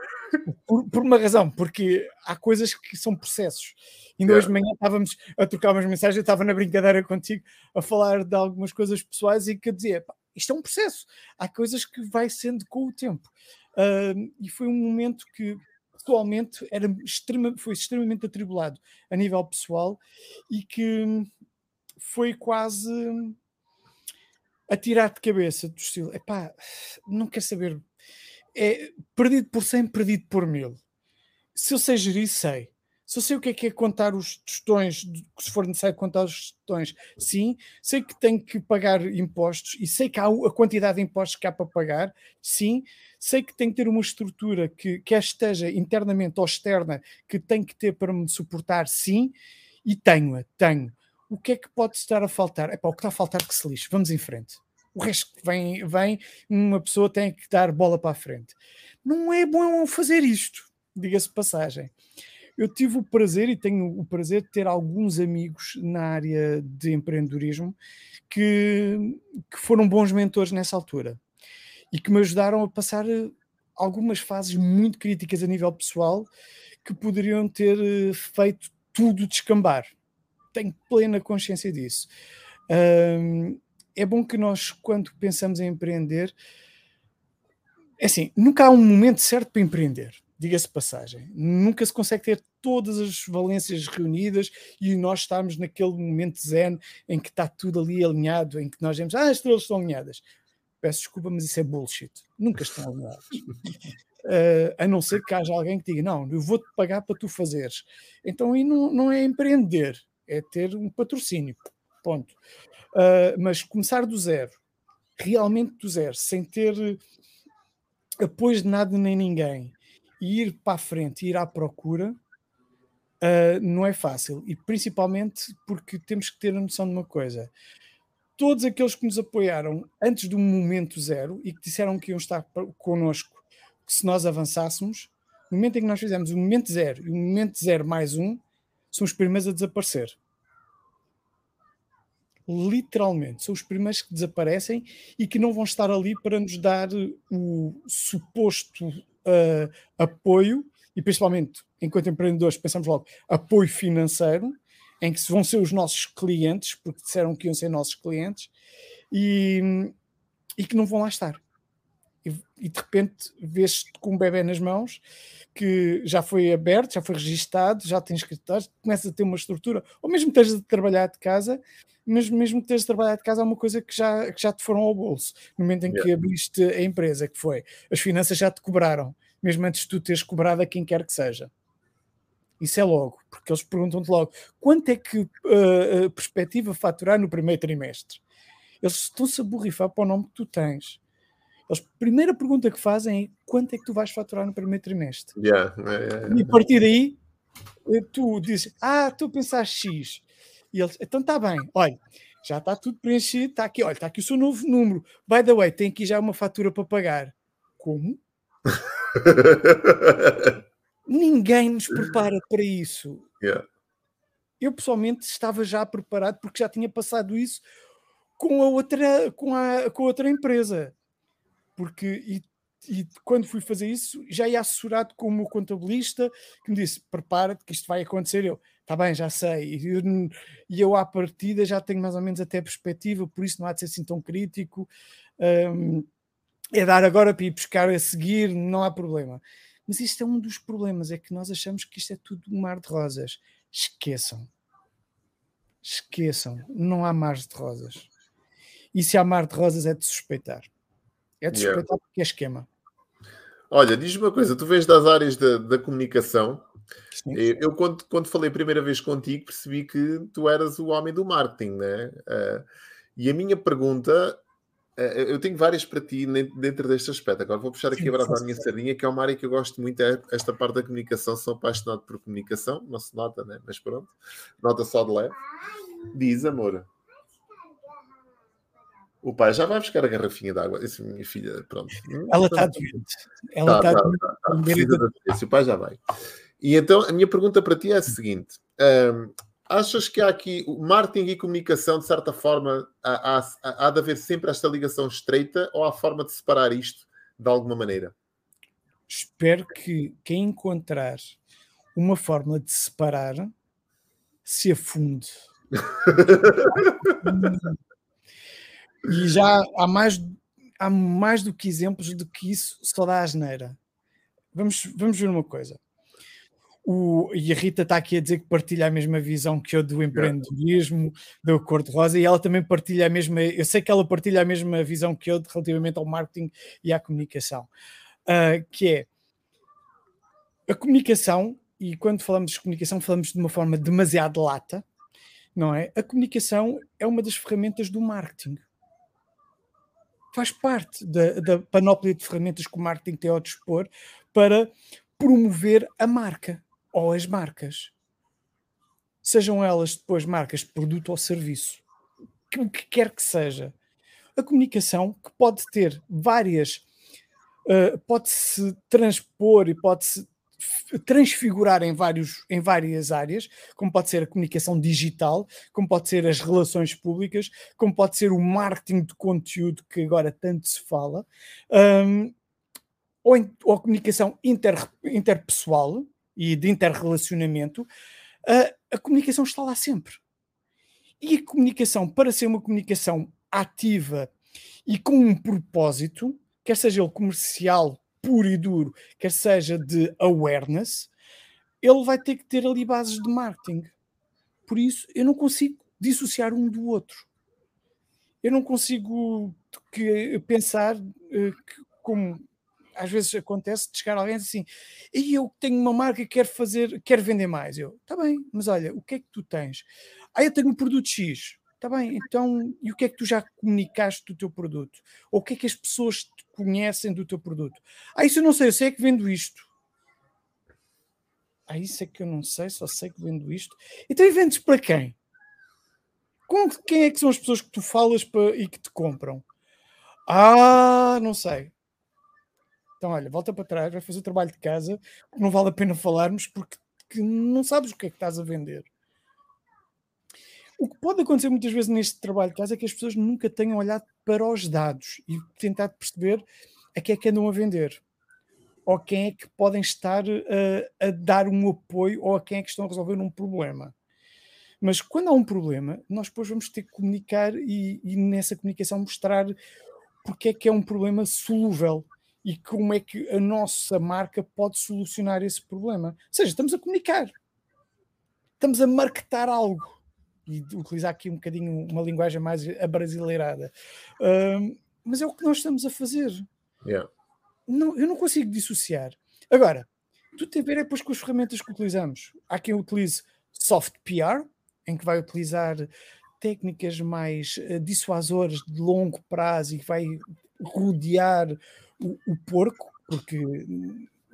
Por, por, uma razão, porque há coisas que são processos. Ainda yeah. hoje de manhã estávamos a trocar umas mensagens, eu estava na brincadeira contigo a falar de algumas coisas pessoais e que eu dizia: isto é um processo, há coisas que vai sendo com o tempo. Uh, e foi um momento que pessoalmente era extrema, foi extremamente atribulado a nível pessoal e que foi quase a tirar de cabeça do estilo, epá, não quer saber, é perdido por 100, perdido por mil. Se eu sei gerir, sei. Eu sei o que é que é contar os tostões, se for necessário contar os tostões, sim. Sei que tenho que pagar impostos e sei que há a quantidade de impostos que há para pagar, sim. Sei que tenho que ter uma estrutura que quer esteja internamente ou externa, que tem que ter para me suportar, sim. E tenho-a, tenho. O que é que pode estar a faltar? É para o que está a faltar que se lixe. Vamos em frente. O resto que vem, vem, uma pessoa tem que dar bola para a frente. Não é bom fazer isto, diga-se passagem eu tive o prazer e tenho o prazer de ter alguns amigos na área de empreendedorismo que, que foram bons mentores nessa altura e que me ajudaram a passar eh, algumas fases muito críticas a nível pessoal que poderiam ter eh, feito tudo descambar. Tenho plena consciência disso. Um, é bom que nós, quando pensamos em empreender, é assim, nunca há um momento certo para empreender diga-se passagem. Nunca se consegue ter todas as valências reunidas e nós estamos naquele momento zen em que está tudo ali alinhado, em que nós vemos, ah, as estrelas estão alinhadas. Peço desculpa, mas isso é bullshit. Nunca estão alinhadas. Uh, a não ser que haja alguém que diga, não, eu vou-te pagar para tu fazeres. Então aí não, não é empreender, é ter um patrocínio. Ponto. Uh, mas começar do zero realmente do zero, sem ter apoio de nada nem ninguém, ir para a frente, ir à procura, uh, não é fácil. E principalmente porque temos que ter a noção de uma coisa: todos aqueles que nos apoiaram antes do momento zero e que disseram que iam estar connosco se nós avançássemos, no momento em que nós fizemos o momento zero e o momento zero mais um, são os primeiros a desaparecer. Literalmente, são os primeiros que desaparecem e que não vão estar ali para nos dar o suposto uh, apoio e principalmente enquanto empreendedores pensamos logo apoio financeiro em que vão ser os nossos clientes porque disseram que iam ser nossos clientes e, e que não vão lá estar e, e de repente vês-te com um bebê nas mãos que já foi aberto, já foi registado, já tem escritórios, começas a ter uma estrutura, ou mesmo tens de trabalhar de casa, mas mesmo tens de trabalhar de casa é uma coisa que já, que já te foram ao bolso, no momento em que abriste a empresa, que foi, as finanças já te cobraram, mesmo antes de tu teres cobrado a quem quer que seja. Isso é logo, porque eles perguntam-te logo quanto é que uh, a perspectiva faturar no primeiro trimestre. Eles estão-se a borrifar para o nome que tu tens. Eles, a primeira pergunta que fazem é quanto é que tu vais faturar no primeiro trimestre? Yeah, yeah, yeah. E a partir daí, eh, tu dizes, ah, tu pensas X. E eles, então está bem, olha, já está tudo preenchido, está aqui, olha, está aqui o seu novo número. By the way, tem aqui já uma fatura para pagar. Como? Ninguém nos prepara para isso. Yeah. Eu pessoalmente estava já preparado porque já tinha passado isso com a outra, com a, com a outra empresa porque e, e, quando fui fazer isso já ia assessorado com o meu contabilista que me disse: prepara-te que isto vai acontecer. Eu, está bem, já sei. E eu, e eu, à partida já tenho mais ou menos até perspectiva, por isso não há de ser assim tão crítico. Um, é dar agora para ir buscar a seguir, não há problema. Mas isto é um dos problemas, é que nós achamos que isto é tudo um mar de rosas. Esqueçam. Esqueçam. Não há mar de rosas. E se há mar de rosas é de suspeitar. É de yeah. porque é esquema. Olha, diz-me uma coisa, tu vens das áreas da, da comunicação. Sim. Eu, quando, quando falei a primeira vez contigo, percebi que tu eras o homem do marketing, né? Uh, e a minha pergunta, uh, eu tenho várias para ti dentro deste aspecto. Agora vou puxar aqui sim, a brasa da minha sardinha, que é uma área que eu gosto muito, é esta parte da comunicação. Sou apaixonado por comunicação, não se nota, né? Mas pronto, nota só de leve. Diz, amor. O pai já vai buscar a garrafinha de água. Essa minha filha, pronto. Ela está doente. Ela está tá, doente. Tá, tá, tá. O pai já vai. E então a minha pergunta para ti é a seguinte: um, achas que há aqui o marketing e comunicação, de certa forma, há, há, há de haver sempre esta ligação estreita ou há forma de separar isto de alguma maneira? Espero que quem encontrar uma forma de separar se afunde. E já há mais, há mais do que exemplos de que isso só dá asneira. Vamos, vamos ver uma coisa. O, e a Rita está aqui a dizer que partilha a mesma visão que eu do empreendedorismo, do cor-de-rosa, e ela também partilha a mesma. Eu sei que ela partilha a mesma visão que eu relativamente ao marketing e à comunicação, uh, que é a comunicação, e quando falamos de comunicação, falamos de uma forma demasiado lata, não é? A comunicação é uma das ferramentas do marketing faz parte da, da panóplia de ferramentas que o marketing tem ao dispor para promover a marca ou as marcas. Sejam elas depois marcas de produto ou serviço, o que quer que seja. A comunicação que pode ter várias, uh, pode-se transpor e pode-se transfigurar em, vários, em várias áreas, como pode ser a comunicação digital, como pode ser as relações públicas, como pode ser o marketing de conteúdo que agora tanto se fala, um, ou, em, ou, a comunicação inter, interpessoal e de interrelacionamento, a, a comunicação está lá sempre. E a comunicação, para ser uma comunicação ativa e com um propósito, quer seja ele comercial puro e duro, quer seja de awareness, ele vai ter que ter ali bases de marketing. Por isso, eu não consigo dissociar um do outro. Eu não consigo que, pensar uh, que, como às vezes acontece de chegar alguém assim, e eu tenho uma marca e quero fazer, quero vender mais. Eu, tá bem, mas olha, o que é que tu tens? Ah, eu tenho um produto X. Está bem, então, e o que é que tu já comunicaste do teu produto? Ou o que é que as pessoas conhecem do teu produto? Ah, isso eu não sei, eu sei é que vendo isto. Ah, isso é que eu não sei, só sei que vendo isto. Então, e vendes para quem? Com quem é que são as pessoas que tu falas para, e que te compram? Ah, não sei. Então, olha, volta para trás, vai fazer o trabalho de casa, não vale a pena falarmos porque não sabes o que é que estás a vender. O que pode acontecer muitas vezes neste trabalho de casa é que as pessoas nunca tenham olhado para os dados e tentado perceber a quem é que andam a vender ou quem é que podem estar a, a dar um apoio ou a quem é que estão a resolver um problema. Mas quando há um problema, nós depois vamos ter que comunicar e, e nessa comunicação mostrar porque é que é um problema solúvel e como é que a nossa marca pode solucionar esse problema. Ou seja, estamos a comunicar, estamos a marketar algo e utilizar aqui um bocadinho uma linguagem mais abrasileirada. Uh, mas é o que nós estamos a fazer. Yeah. Não, eu não consigo dissociar. Agora, tudo tem a ver é depois com as ferramentas que utilizamos. Há quem utilize soft PR, em que vai utilizar técnicas mais uh, dissuasoras de longo prazo e que vai rodear o, o porco, porque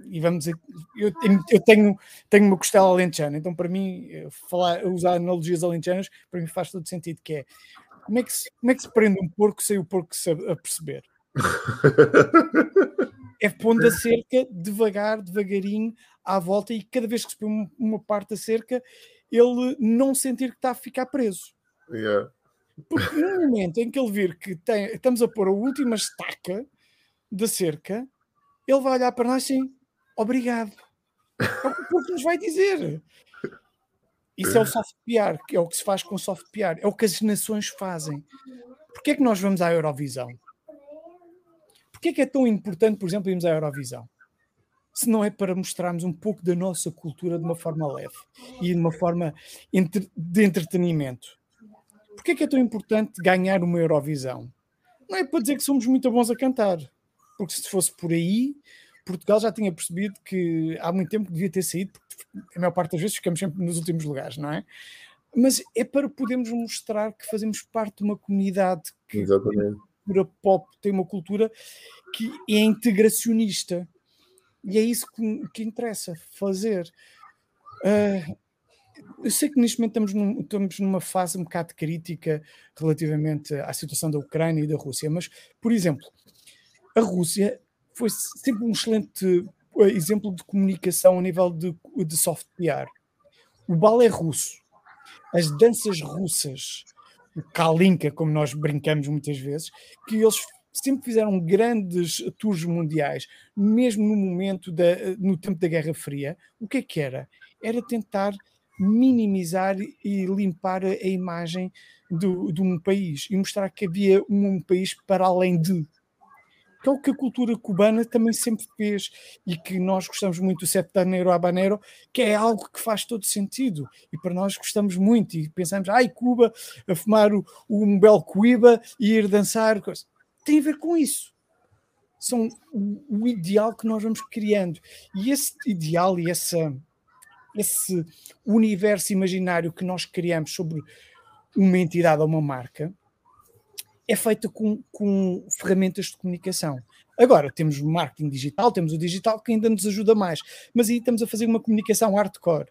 e vamos dizer, eu, eu tenho, tenho uma costela alentejana, então para mim, eh, falar, usar analogias alentejanas, para mim faz todo sentido, que é como é que se, como é que se prende um porco sem o porco se a, perceber? é pondo a cerca devagar, devagarinho, à volta, e cada vez que se põe uma, uma parte da cerca, ele não sentir que está a ficar preso. Yeah. Porque no momento em que ele vir que tem, estamos a pôr a última estaca da cerca, ele vai olhar para nós assim, obrigado. É o que o porco nos vai dizer. Isso é o soft PR, que é o que se faz com soft PR, é o que as nações fazem. Porquê é que nós vamos à Eurovisão? Porquê é que é tão importante, por exemplo, irmos à Eurovisão? Se não é para mostrarmos um pouco da nossa cultura de uma forma leve e de uma forma de entretenimento. Porquê é que é tão importante ganhar uma Eurovisão? Não é para dizer que somos muito bons a cantar, porque se fosse por aí, Portugal já tinha percebido que há muito tempo devia ter saído, porque a maior parte das vezes ficamos sempre nos últimos lugares, não é? Mas é para podermos mostrar que fazemos parte de uma comunidade que Exatamente. cultura pop tem uma cultura que é integracionista. E é isso que, que interessa fazer. Uh, eu sei que neste momento estamos, num, estamos numa fase um bocado crítica relativamente à situação da Ucrânia e da Rússia, mas, por exemplo, a Rússia foi sempre um excelente eh, exemplo de comunicação a nível de, de soft PR. O balé russo, as danças russas, o Kalinka, como nós brincamos muitas vezes, que eles sempre fizeram grandes tours mundiais, mesmo no momento da, no tempo da Guerra Fria. O que é que era? Era tentar minimizar e limpar a, imagem do, de um país e mostrar que havia um, um país para além de que é o que a cultura cubana também sempre fez e que nós gostamos muito do Septaneiro Habanero, que é algo que faz todo sentido. E para nós gostamos muito e pensamos, ai, Cuba, a fumar o, um belo e ir dançar, tem a ver com isso. São o, o ideal que nós vamos criando. E esse ideal e essa, esse universo imaginário que nós criamos sobre uma entidade ou uma marca é feita com, com ferramentas de comunicação. Agora, temos o marketing digital, temos o digital que ainda nos ajuda mais, mas aí estamos a fazer uma comunicação hardcore,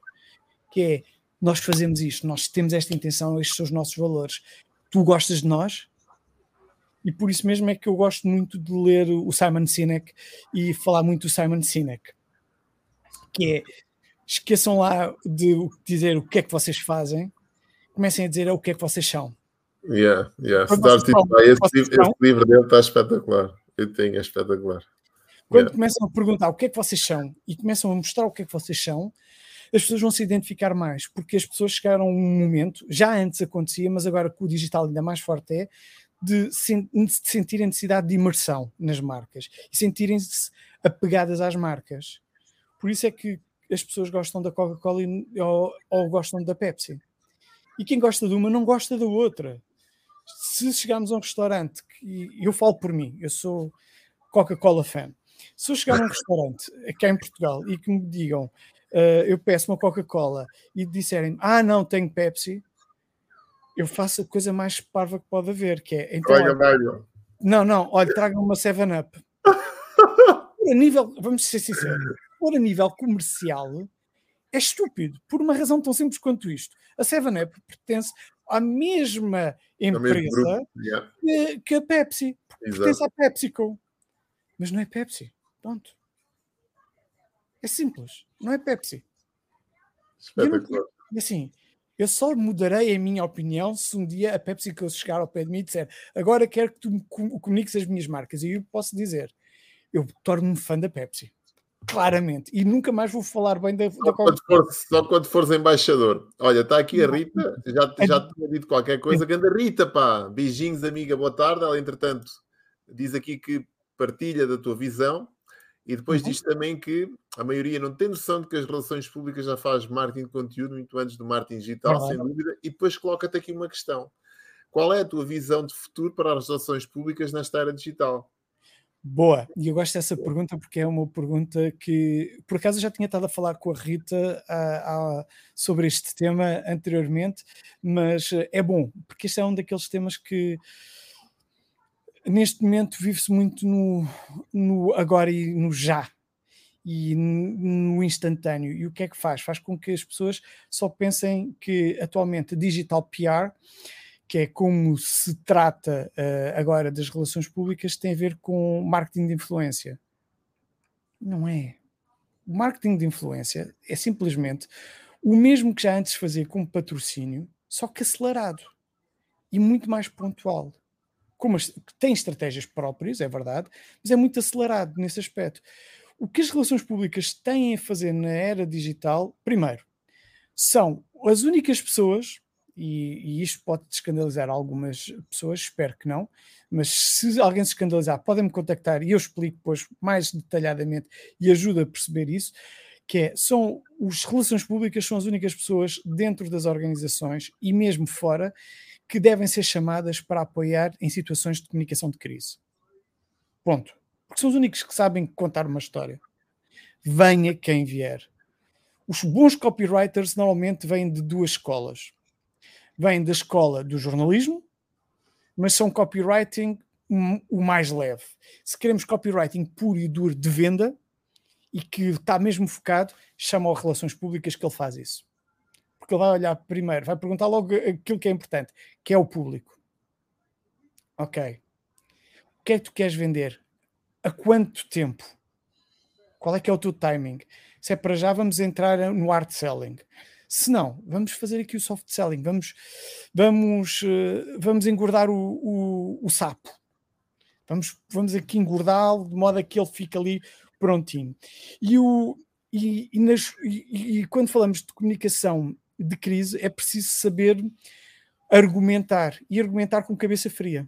que é nós fazemos isto, nós temos esta intenção, estes são os nossos valores. Tu gostas de nós? E por isso mesmo é que eu gosto muito de ler o Simon Sinek e falar muito do Simon Sinek, que é esqueçam lá de dizer o que é que vocês fazem, comecem a dizer o que é que vocês são. Yeah, yeah. Start tipo, ah, esse, esse, livro dele está espetacular. Eu tenho, é espetacular. Quando yeah. começam a perguntar o que é que vocês são e começam a mostrar o que é que vocês são, as pessoas vão se identificar mais, porque as pessoas chegaram a um momento, já antes acontecia, mas agora com o digital ainda mais forte é, de sentirem necessidade de imersão nas marcas e sentirem-se apegadas às marcas. Por isso é que as pessoas gostam da Coca-Cola ou, ou gostam da Pepsi. E quem gosta de uma não gosta da outra se chegarmos a um restaurante, e eu falo por mim, eu sou Coca-Cola fan. Se eu chegar a um restaurante aqui em Portugal e que me digam, uh, eu peço uma Coca-Cola e disserem, ah, não, tenho Pepsi, eu faço a coisa mais parva que pode haver, que é. Então, Olha. Não, não, olha, tragam uma 7-Up. a nível, vamos ser sinceros, por a nível comercial, é estúpido, por uma razão tão simples quanto isto. A 7-Up pertence à mesma empresa Yeah. que, que a Pepsi. Pertence à PepsiCo. Mas não é Pepsi. Pronto. É simples. Não é Pepsi. Espetacular. E assim, eu só mudarei a minha opinião se um dia a PepsiCo chegar ao pé de mim e disser agora quero que tu me com- comuniques as minhas marcas. E eu posso dizer, eu torno-me fã da Pepsi. Claramente. E nunca mais vou falar bem da, da Só quando, for, só quando fores embaixador. Olha, está aqui a Rita, já, já tinha dito qualquer coisa. Ganda Rita, pá, beijinhos, amiga, boa tarde. Ela, entretanto, diz aqui que partilha da tua visão e depois Uhum. diz também que a maioria não tem noção de que as relações públicas já faz marketing de conteúdo muito antes do marketing digital, Verdade. sem dúvida. E depois coloca-te aqui uma questão: qual é a tua visão de futuro para as relações públicas nesta era digital? Boa, e eu gosto dessa pergunta porque é uma pergunta que, por acaso, eu já tinha estado a falar com a Rita ah, ah, sobre este tema anteriormente, mas eh, é bom, porque este é um daqueles temas que neste momento vive-se muito no, no agora e no já e no instantâneo. E o que é que faz? Faz com que as pessoas só pensem que atualmente digital PR que é como se trata eh, agora das relações públicas, tem a ver com marketing de influência. Não é. O marketing de influência é simplesmente o mesmo que já antes fazia com patrocínio, só que acelerado e muito mais pontual. Como as- tem estratégias próprias, é verdade, mas é muito acelerado nesse aspecto. O que as relações públicas têm a fazer na era digital, primeiro, são as únicas pessoas e, e isto pode escandalizar algumas pessoas, espero que não, mas se alguém se escandalizar, podem me contactar e eu explico depois mais detalhadamente e ajudo a perceber isso, que é, são as relações públicas são as únicas pessoas dentro das organizações e mesmo fora que devem ser chamadas para apoiar em situações de comunicação de crise. Ponto. Porque são os únicos que sabem contar uma história. Venha quem vier. Os bons copywriters normalmente vêm de duas escolas vêm da escola do jornalismo, mas são copywriting o mais leve. Se queremos copywriting puro e duro de venda e que está mesmo focado, chama ao Relações Públicas que ele faz isso. Porque ele vai olhar primeiro, vai perguntar logo aquilo que é importante, que é o público. Ok. O que é que tu queres vender? A quanto tempo? Qual é que é o teu timing? Se é para já, vamos entrar no hard selling. Se não, vamos fazer aqui o soft selling, vamos, vamos, eh, vamos engordar o, o, o sapo. Vamos, vamos aqui engordá-lo de modo a que ele fique ali prontinho. E, o, e, e, nas- e- e quando falamos de comunicação de crise, é preciso saber argumentar e argumentar com cabeça fria.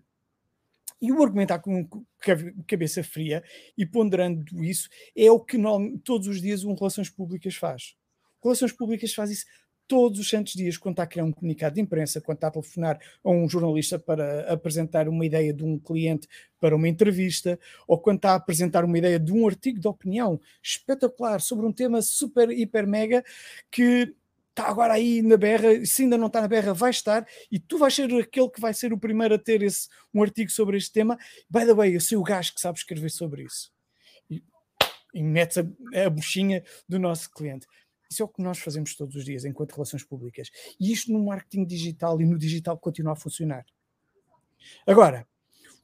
E o argumentar com cabe- cabeça fria e ponderando isso é o que todos os dias um Relações Públicas faz. Relações Públicas faz isso todos os santos dias, quando está a criar um comunicado de imprensa, quando está a telefonar a um jornalista para apresentar uma ideia de um cliente para uma entrevista, ou quando está a apresentar uma ideia de um artigo de opinião espetacular sobre um tema super, hiper, mega que está agora aí na berra, se ainda não está na berra, vai estar, e tu vais ser aquele que vai ser o primeiro a ter esse, um artigo sobre este tema. By the way, eu sou o gajo que sabe escrever sobre isso. E, e metes a, a buchinha do nosso cliente. Isso é o que nós fazemos todos os dias enquanto relações públicas. E isto no marketing digital e no digital continua a funcionar. Agora,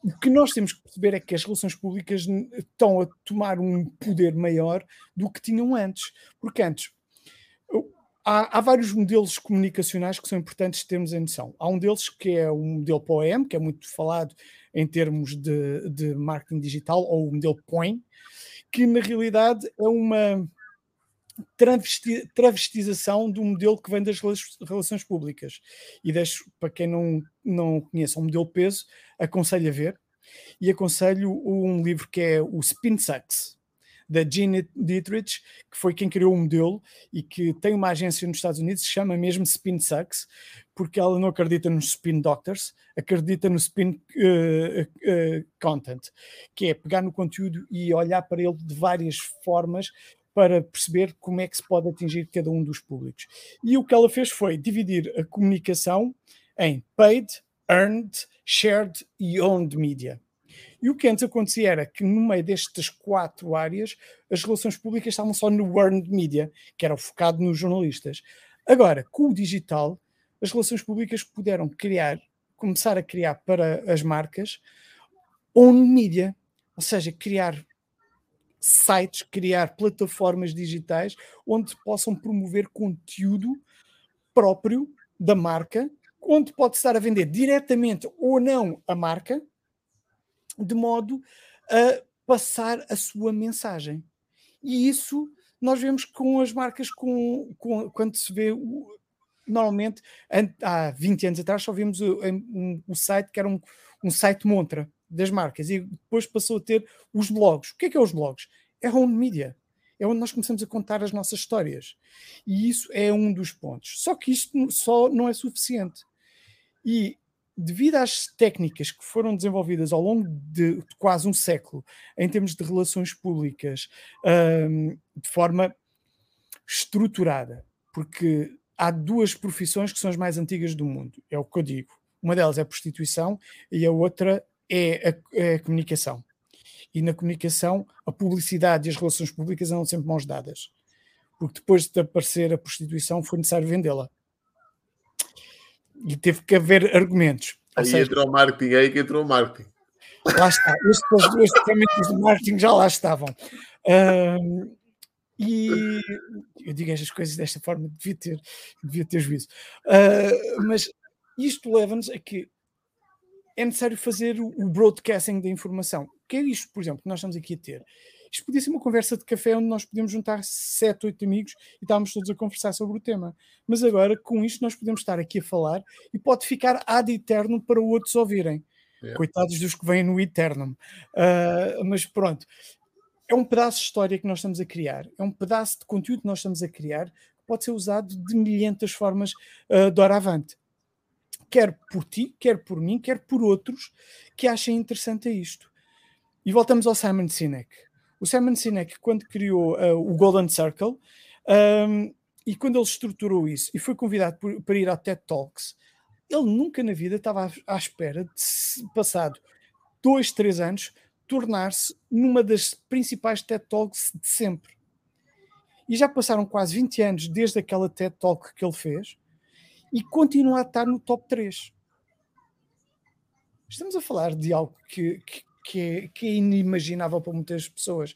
o que nós temos que perceber é que as relações públicas estão a tomar um poder maior do que tinham antes. Porque antes, há, há vários modelos comunicacionais que são importantes termos em noção. Há um deles que é o modelo POEM, que é muito falado em termos de, de marketing digital, ou o modelo POEM, que na realidade é uma travesti- travestização do modelo que vem das rela- relações públicas. E deixo, para quem não, não conhece o modelo peso, aconselho a ver. E aconselho um livro que é o Spin Sucks, da Jean Dietrich, que foi quem criou o modelo e que tem uma agência nos Estados Unidos, se chama mesmo Spin Sucks, porque ela não acredita nos Spin Doctors, acredita no Spin eh, eh, Content, que é pegar no conteúdo e olhar para ele de várias formas para perceber como é que se pode atingir cada um dos públicos. E o que ela fez foi dividir a comunicação em paid, earned, shared e owned media. E o que antes acontecia era que, no meio destas quatro áreas, as relações públicas estavam só no earned media, que era focado nos jornalistas. Agora, com o digital, as relações públicas puderam criar, começar a criar para as marcas owned media, ou seja, criar sites, criar plataformas digitais onde possam promover conteúdo próprio da marca, onde pode estar a vender diretamente ou não a marca, de modo a passar a sua mensagem. E isso nós vemos com as marcas, com, com quando se vê normalmente, há 20 anos atrás, só vimos o, um, um site que era um, um site montra das marcas e depois passou a ter os blogs. O que é que é os blogs? É home media. É onde nós começamos a contar as nossas histórias. E isso é um dos pontos. Só que isto só não é suficiente. E devido às técnicas que foram desenvolvidas ao longo de quase um século em termos de relações públicas um, de forma estruturada, porque há duas profissões que são as mais antigas do mundo, é o que eu digo. Uma delas é a prostituição e a outra é a, é a comunicação. E na comunicação, a publicidade e as relações públicas andam sempre mãos dadas. Porque depois de aparecer a prostituição, foi necessário vendê-la. E teve que haver argumentos. Aí seja, entrou o marketing, aí que entrou o marketing. Lá está. Estes, estes ferramentas de marketing já lá estavam. Uh, e eu digo estas coisas desta forma, devia ter, devia ter juízo. Uh, mas isto leva-nos a que é necessário fazer o broadcasting da informação. Que é isto, por exemplo, que nós estamos aqui a ter. Isto podia ser uma conversa de café onde nós podemos juntar sete, oito amigos e estávamos todos a conversar sobre o tema. Mas agora, com isto, nós podemos estar aqui a falar e pode ficar ad eterno para outros ouvirem. Yeah. Coitados dos que vêm no Eternum. Uh, mas pronto, é um pedaço de história que nós estamos a criar, é um pedaço de conteúdo que nós estamos a criar que pode ser usado de milhentas formas uh, de hora avante quer por ti, quer por mim, quer por outros que achem interessante isto. E voltamos ao Simon Sinek. O Simon Sinek, quando criou uh, o Golden Circle, um, e quando ele estruturou isso e foi convidado por, para ir ao TED Talks, ele nunca na vida estava à, à espera de, passado dois, três anos, tornar-se numa das principais TED Talks de sempre. E já passaram quase 20 anos desde aquela TED Talk que ele fez, e continua a estar no top 3. Estamos a falar de algo que, que, que, é, que é inimaginável para muitas pessoas.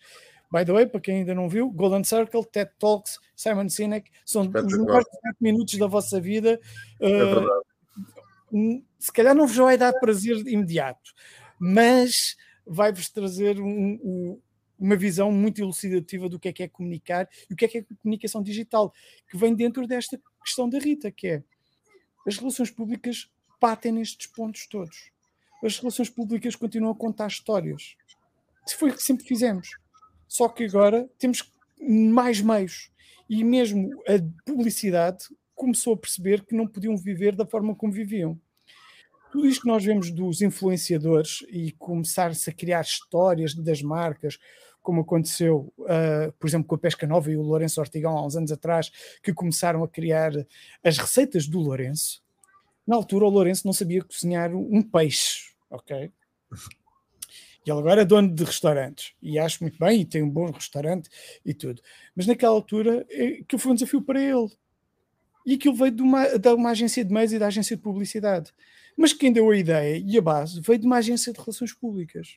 By the way, para quem ainda não viu, Golden Circle, TED Talks, Simon Sinek, são os melhores 7 minutos da vossa vida. Uh, se calhar não vos vai dar prazer imediato, mas vai-vos trazer um, um, uma visão muito elucidativa do que é que é comunicar e o que é que é comunicação digital, que vem dentro desta questão da Rita, que é as relações públicas batem nestes pontos todos. As relações públicas continuam a contar histórias. Foi o que sempre fizemos. Só que agora temos mais meios. E mesmo a publicidade começou a perceber que não podiam viver da forma como viviam. Tudo isto que nós vemos dos influenciadores e começar-se a criar histórias das marcas, como aconteceu, uh, por exemplo, com a Pesca Nova e o Lourenço Ortigão há uns anos atrás, que começaram a criar as receitas do Lourenço. Na altura, o Lourenço não sabia cozinhar um peixe, ok? E ele agora é dono de restaurantes e acho muito bem e tem um bom restaurante e tudo. Mas naquela altura, eh, aquilo foi um desafio para ele. E aquilo veio de uma, de uma agência de meios e da agência de publicidade. Mas quem deu a ideia e a base veio de uma agência de relações públicas.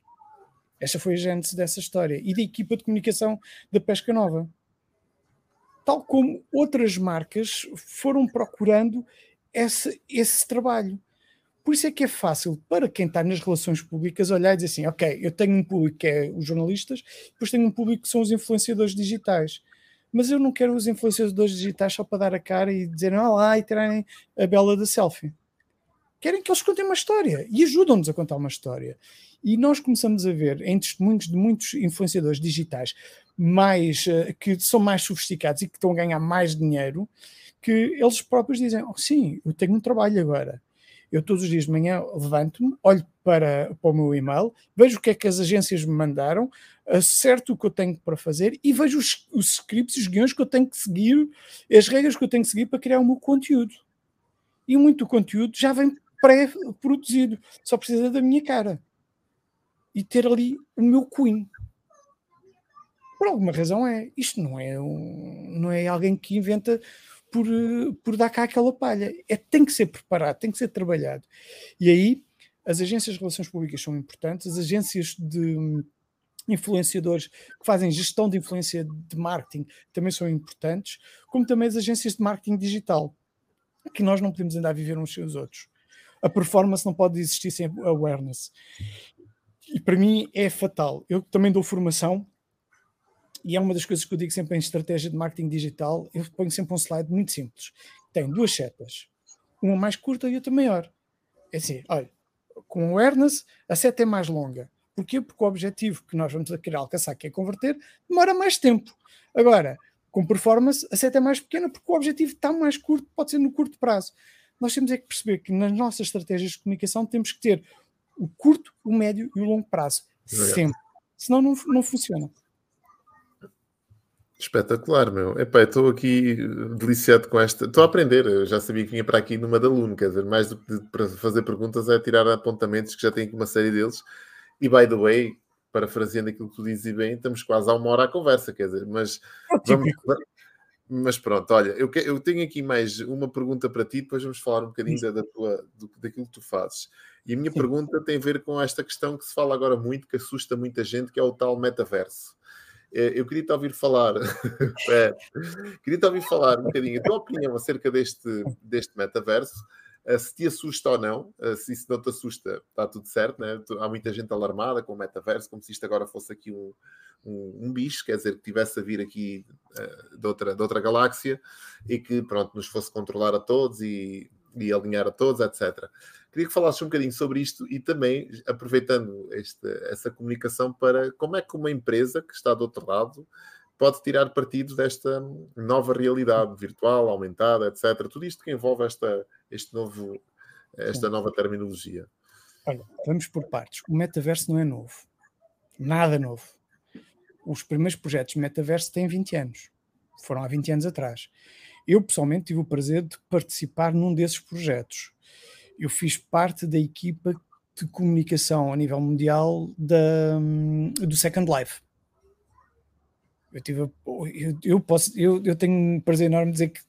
Esta foi a gênese dessa história. E da equipa de comunicação da Pesca Nova. Tal como outras marcas foram procurando esse, esse trabalho. Por isso é que é fácil para quem está nas relações públicas olhar e dizer assim: ok, eu tenho um público que é os jornalistas, depois tenho um público que são os influenciadores digitais. Mas eu não quero os influenciadores digitais só para dar a cara e dizer ah lá e tirarem a bela da selfie. Querem que eles contem uma história e ajudam-nos a contar uma história. E nós começamos a ver em testemunhos de muitos influenciadores digitais mais uh, que são mais sofisticados e que estão a ganhar mais dinheiro, que eles próprios dizem: oh, sim, eu tenho um trabalho agora. Eu todos os dias de manhã levanto-me, olho para, para o meu e-mail, vejo o que é que as agências me mandaram, acerto o que eu tenho para fazer e vejo os, os scripts, os guiões que eu tenho que seguir, as regras que eu tenho que seguir para criar o meu conteúdo. E muito do conteúdo já vem pré-produzido, só precisa da minha cara e ter ali o meu Queen. Por alguma razão é. Isto não é, um, não é alguém que inventa por, por dar cá aquela palha. É, tem que ser preparado, tem que ser trabalhado. E aí as agências de relações públicas são importantes, as agências de influenciadores que fazem gestão de influência de marketing também são importantes, como também as agências de marketing digital, que nós não podemos andar a viver uns sem os outros. A performance não pode existir sem awareness. E para mim é fatal. Eu também dou formação e é uma das coisas que eu digo sempre em estratégia de marketing digital. Eu ponho sempre um slide muito simples. Tem duas setas, uma mais curta e outra maior. É assim, olha, com awareness, a seta é mais longa. Porquê? Porque o objetivo que nós vamos querer alcançar, que é converter, demora mais tempo. Agora, com performance, a seta é mais pequena porque o objetivo está mais curto, pode ser no curto prazo. Nós temos é que perceber que nas nossas estratégias de comunicação temos que ter o curto, o médio e o longo prazo. Sempre. Senão não, não funciona. Espetacular, meu. Epá, estou aqui deliciado com esta. Estou a aprender. Eu já sabia que vinha para aqui numa da aluno, quer dizer, mais do que para fazer perguntas é tirar apontamentos, que já tenho aqui uma série deles. E by the way, parafraseando aquilo que tu dizes bem, estamos quase a uma hora à conversa, quer dizer, mas é vamos, mas pronto, olha, eu, que, eu, tenho aqui mais uma pergunta para ti, depois vamos falar um bocadinho da, da tua, do, daquilo que tu fazes. E a minha Sim. pergunta tem a ver com esta questão que se fala agora muito, que assusta muita gente, que é o tal metaverso. É, eu queria te ouvir falar, é, queria te ouvir falar um bocadinho a tua opinião acerca deste, deste metaverso, se te assusta ou não, eh, se isso não te assusta, está tudo certo, né? Há muita gente alarmada com o metaverso, como se isto agora fosse aqui um, um, um bicho, quer dizer, que tivesse a vir aqui uh, de, outra, de outra galáxia e que, pronto, nos fosse controlar a todos e, e alinhar a todos, etc. Queria que falasses um bocadinho sobre isto e também aproveitando este, essa comunicação para como é que uma empresa que está do outro lado pode tirar partido desta nova realidade virtual, aumentada, etc. Tudo isto que envolve esta, este novo, esta nova terminologia. Olha, vamos por partes. O metaverso não é novo. Nada novo os primeiros projetos de metaverso têm 20 anos. Foram há 20 anos atrás. Eu, pessoalmente, tive o prazer de participar num desses projetos. Eu fiz parte da equipa de comunicação a nível mundial da, do Second Life. Eu, tive, eu, eu, posso, eu, eu tenho um prazer enorme de dizer que,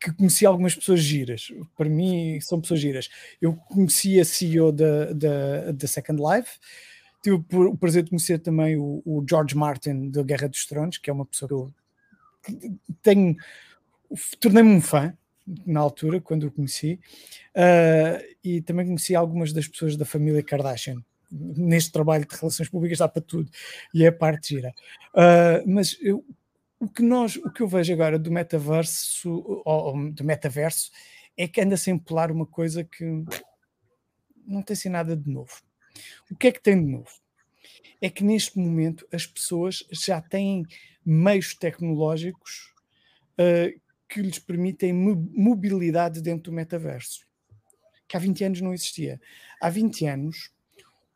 que conheci algumas pessoas giras. Para mim, são pessoas giras. Eu conheci a CEO da, da, da Second Life, tive o prazer de conhecer também o, o George Martin da Guerra dos Tronos, que é uma pessoa que eu tenho, tornei-me um fã na altura, quando o conheci, uh, e também conheci algumas das pessoas da família Kardashian. Neste trabalho de relações públicas dá para tudo, e é a parte gira. Uh, mas eu, o que nós, o que eu vejo agora do metaverso, ou, do metaverso, é que anda sem pular uma coisa que não tem assim nada de novo o que é que tem de novo? É que neste momento as pessoas já têm meios tecnológicos uh, que lhes permitem mobilidade dentro do metaverso, que há 20 anos não existia. Há 20 anos,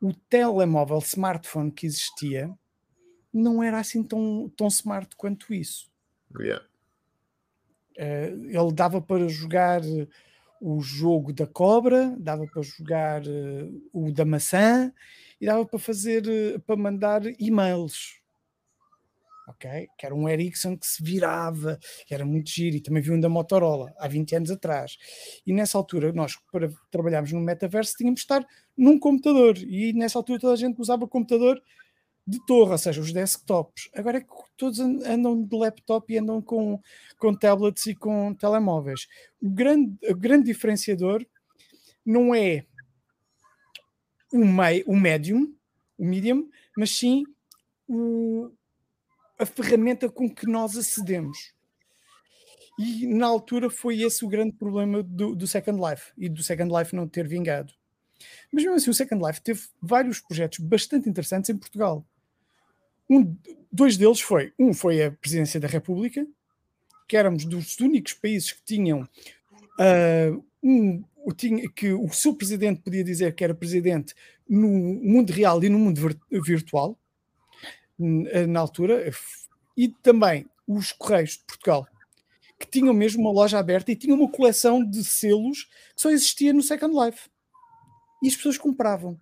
o telemóvel, smartphone que existia, não era assim tão, tão smart quanto isso. Yeah. Uh, ele dava para jogar o jogo da cobra, dava para jogar uh, o da maçã e dava para fazer, uh, para mandar e-mails. Ok? Que era um Ericsson que se virava, que era muito giro, e também vi um da Motorola, há 20 anos atrás. E nessa altura, nós, para trabalharmos no metaverso, tínhamos de estar num computador, e nessa altura toda a gente usava computador de torre, ou seja, os desktops. Agora é que todos andam de laptop e andam com, com tablets e com telemóveis. O grande, o grande diferenciador não é o, mei, o medium, o medium, mas sim o, a ferramenta com que nós acedemos. E na altura foi esse o grande problema do, do Second Life e do Second Life não ter vingado. Mas mesmo assim, o Second Life teve vários projetos bastante interessantes em Portugal. Um, dois deles foi, um foi a presidência da República, que éramos dos únicos países que tinham uh, um, tinha, que o seu presidente podia dizer que era presidente no mundo real e no mundo virtual, na altura, e também os Correios de Portugal, que tinham mesmo uma loja aberta e tinham uma coleção de selos que só existia no Second Life. E as pessoas compravam.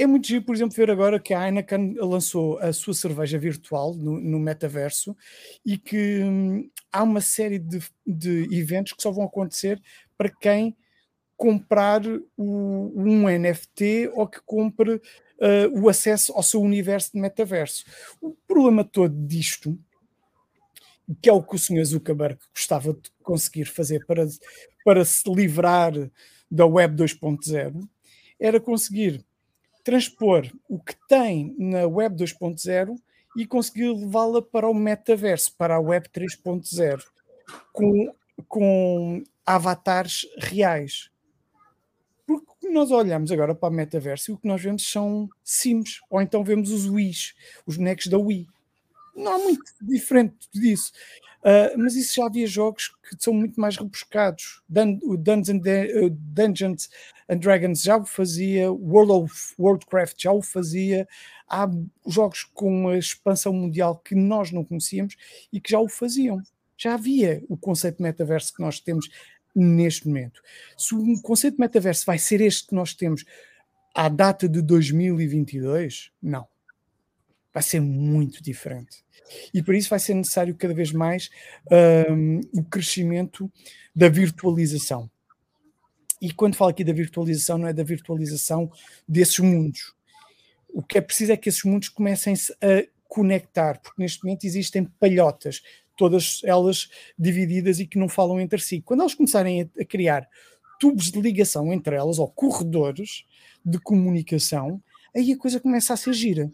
É muito giro, por exemplo, ver agora que a Heineken lançou a sua cerveja virtual no, no metaverso e que hum, há uma série de, de, eventos que só vão acontecer para quem comprar o, um NFT ou que compre uh, o acesso ao seu universo de metaverso. O problema todo disto, que é o que o Sr. Zuckerberg gostava de conseguir fazer para, para se livrar da Web 2.0, era conseguir transpor o que tem na Web 2.0 e conseguir levá-la para o metaverso, para a Web 3.0, com, com avatares reais. Porque nós olhamos agora para o metaverso e o que nós vemos são Sims, ou então vemos os Wii's, os bonecos da Wii. Não há muito diferente disso. Uh, mas isso já havia jogos que são muito mais rebuscados. O Dungeons, uh, Dungeons and Dragons já o fazia, World of Warcraft já o fazia. Há jogos com uma expansão mundial que nós não conhecíamos e que já o faziam. Já havia o conceito de metaverso que nós temos neste momento. Se o conceito de metaverso vai ser este que nós temos à data de 2022, não. Vai ser muito diferente e por isso vai ser necessário cada vez mais um, o crescimento da virtualização. E quando falo aqui da virtualização, não é da virtualização desses mundos. O que é preciso é que esses mundos comecem-se a conectar, porque neste momento existem palhotas, todas elas divididas e que não falam entre si. Quando elas começarem a, a criar tubos de ligação entre elas, ou corredores de comunicação, aí a coisa começa a ser gira.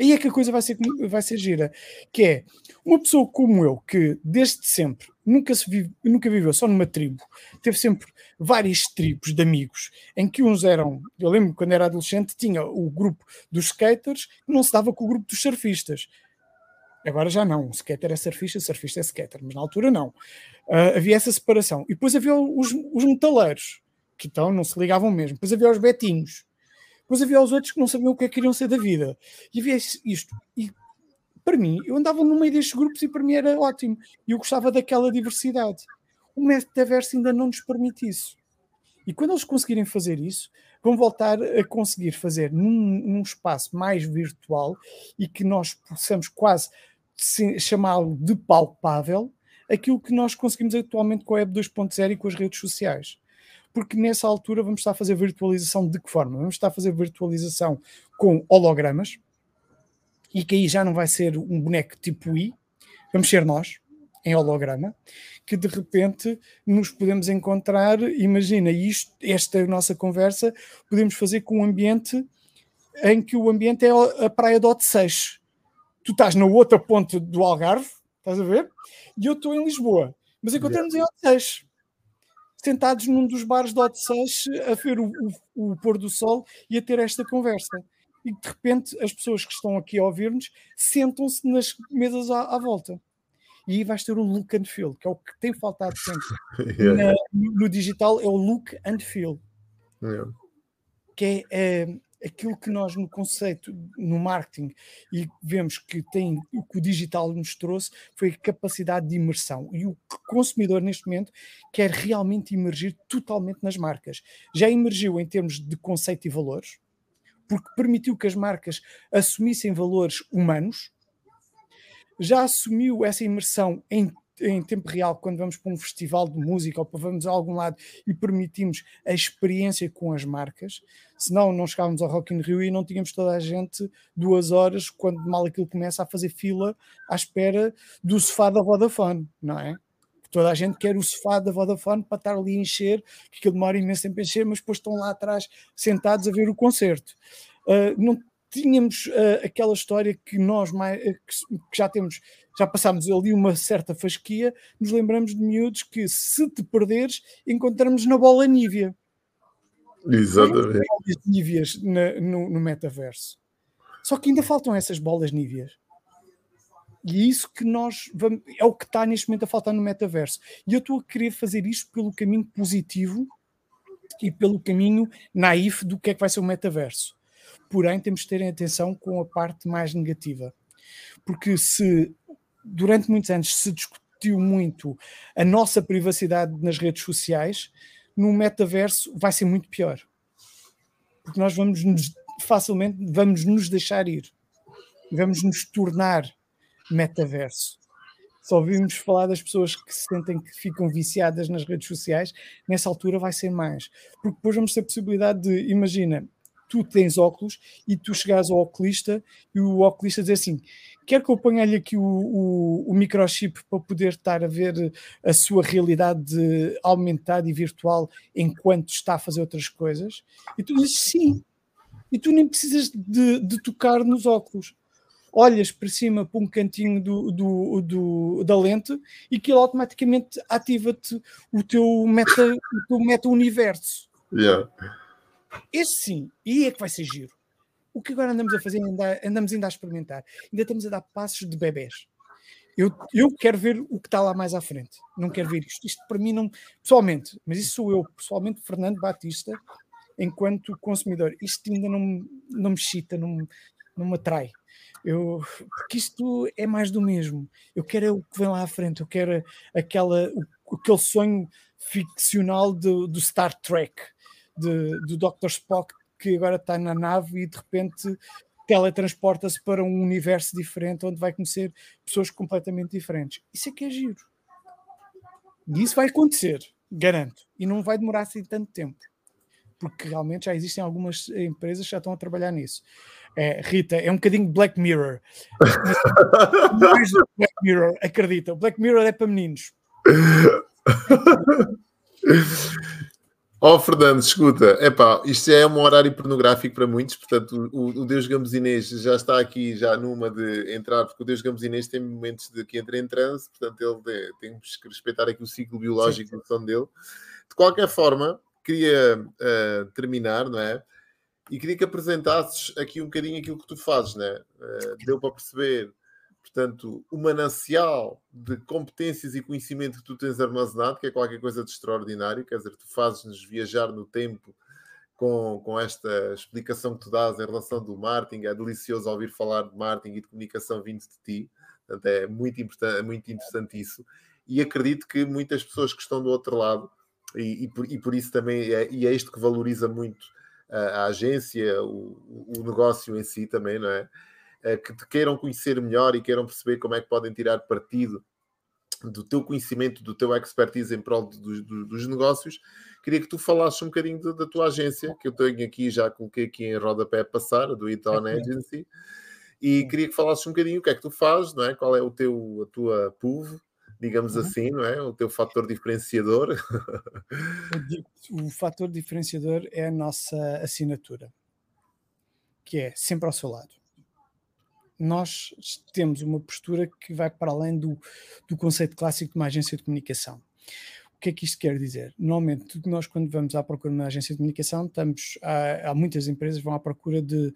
Aí é que a coisa vai ser, vai ser gira. Que é uma pessoa como eu, que desde sempre nunca, se vive, nunca viveu só numa tribo, teve sempre várias tribos de amigos, em que uns eram, eu lembro quando era adolescente, tinha o grupo dos skaters que não se dava com o grupo dos surfistas. Agora já não, skater é surfista, surfista é skater, mas na altura não. Uh, havia essa separação. E depois havia os, os metaleiros, que então não se ligavam mesmo. Depois havia os betinhos, depois havia os outros que não sabiam o que é que queriam ser da vida. E havia isto. E para mim, eu andava no meio destes grupos e para mim era ótimo. E eu gostava daquela diversidade. O metaverso ainda não nos permite isso. E quando eles conseguirem fazer isso, vão voltar a conseguir fazer num, num espaço mais virtual e que nós possamos quase chamá-lo de palpável aquilo que nós conseguimos atualmente com a Web 2.0 e com as redes sociais porque nessa altura vamos estar a fazer virtualização de que forma? Vamos estar a fazer virtualização com hologramas, e que aí já não vai ser um boneco tipo I, vamos ser nós, em holograma, que de repente nos podemos encontrar, imagina, isto, esta nossa conversa, podemos fazer com um ambiente em que o ambiente é a praia de Odeceixe. Tu estás na outra ponta do Algarve, estás a ver? E eu estou em Lisboa. Mas encontramos yeah. em Odeceixe sentados num dos bares de Odeceixe a ver o, o, o, pôr do sol e a ter esta conversa. E de repente as pessoas que estão aqui a ouvir-nos sentam-se nas mesas à, à, volta. E aí vais ter o look and feel, que é o que tem faltado sempre. yeah. Na, no digital é o look and feel. Yeah. Que é, é aquilo que nós no conceito, no marketing, e vemos que tem o que o digital nos trouxe foi a capacidade de imersão. E o consumidor, neste momento, quer realmente emergir totalmente nas marcas. Já emergiu em termos de conceito e valores, porque permitiu que as marcas assumissem valores humanos, já assumiu essa imersão em em tempo real quando vamos para um festival de música ou para vamos a algum lado e permitimos a experiência com as marcas, senão não chegávamos ao Rock in Rio e não tínhamos toda a gente duas horas, quando mal aquilo começa, a fazer fila à espera do sofá da Vodafone, não é? Toda a gente quer o sofá da Vodafone para estar ali a encher, que aquilo demora imenso tempo a encher, mas depois estão lá atrás sentados a ver o concerto. Uh, não tínhamos uh, aquela história que nós mais, uh, que, que já temos já passámos ali uma certa fasquia, nos lembramos de miúdos que se te perderes, encontramos na bola Nívia. Exatamente. Bolas níveas na, no, no metaverso. Só que ainda faltam essas bolas níveas. E é isso que nós vamos, é o que está neste momento a faltar no metaverso. E eu estou a querer fazer isto pelo caminho positivo e pelo caminho naif do que é que vai ser o metaverso. Porém, temos de ter atenção com a parte mais negativa. Porque se durante muitos anos se discutiu muito a nossa privacidade nas redes sociais, no metaverso vai ser muito pior. Porque nós vamos nos, facilmente vamos nos deixar ir. Vamos nos tornar metaverso. Só ouvimos falar das pessoas que se sentem que ficam viciadas nas redes sociais, nessa altura vai ser mais. Porque depois vamos ter a possibilidade de, imagina, tu tens óculos e tu chegares ao oculista e o oculista diz assim: quer que eu ponha-lhe aqui o, o, o, microchip para poder estar a ver a sua realidade aumentada e virtual enquanto está a fazer outras coisas? E tu dizes sim. E tu nem precisas de, de tocar nos óculos olhas para cima para um cantinho do, do, do da lente e ele automaticamente ativa-te o teu meta, o teu meta universo. Yeah. Esse sim, e é que vai ser giro. O que agora andamos a fazer, andamos ainda a experimentar, ainda estamos a dar passos de bebés. Eu, eu quero ver o que está lá mais à frente. Não quero ver isto. Isto para mim não. Pessoalmente, mas isso sou eu, pessoalmente, Fernando Batista, enquanto consumidor. Isto ainda não, não me chita, não, não me atrai. Eu, porque isto é mais do mesmo. Eu quero o que vem lá à frente, eu quero aquela, o, aquele sonho ficcional do, do Star Trek, de, do Dr. Spock, que agora está na nave e de repente teletransporta-se para um universo diferente onde vai conhecer pessoas completamente diferentes. Isso é que é giro. E isso vai acontecer, garanto. E não vai demorar assim tanto tempo. Porque realmente já existem algumas empresas que já estão a trabalhar nisso. É, Rita, é um bocadinho Black Mirror. Black Mirror, acredita. Black Mirror é para meninos. Ó oh, Fernando, escuta, epá, isto é um horário pornográfico para muitos, portanto o, o Deus Gambusinês já está aqui já numa de entrar, porque o Deus Gambusinês tem momentos de que entra em transe, portanto ele tem, que respeitar aqui o ciclo biológico do som dele. De qualquer forma, queria uh, terminar, não é? E queria que apresentasses aqui um bocadinho aquilo que tu fazes, né? Uh, deu para perceber, portanto, o manancial de competências e conhecimento que tu tens armazenado, que é qualquer coisa de extraordinário, quer dizer, tu fazes-nos viajar no tempo com, com esta explicação que tu dás em relação do marketing. É delicioso ouvir falar de marketing e de comunicação vindo de ti. Portanto, é muito, importante, é muito interessante isso. E acredito que muitas pessoas que estão do outro lado, e, e, por, e por, isso também é, e é isto que valoriza muito a, agência, o, o, negócio em si também, não é? É? Que te queiram conhecer melhor e queiram perceber como é que podem tirar partido do teu conhecimento, do teu expertise em prol do, do, dos negócios, queria que tu falasses um bocadinho da, da, tua agência, que eu tenho aqui, já coloquei aqui em rodapé a passar, do Iton Agency, e queria que falasses um bocadinho o que é que tu fazes, não é? Qual é o teu, a tua PUV, digamos uhum. assim, não é? O teu fator diferenciador. O, o fator diferenciador é a nossa assinatura, que é sempre ao seu lado. Nós temos uma postura que vai para além do, do conceito clássico de uma agência de comunicação. O que é que isto quer dizer? Normalmente, nós, quando vamos à procura de uma agência de comunicação, estamos, há, há muitas empresas vão à procura de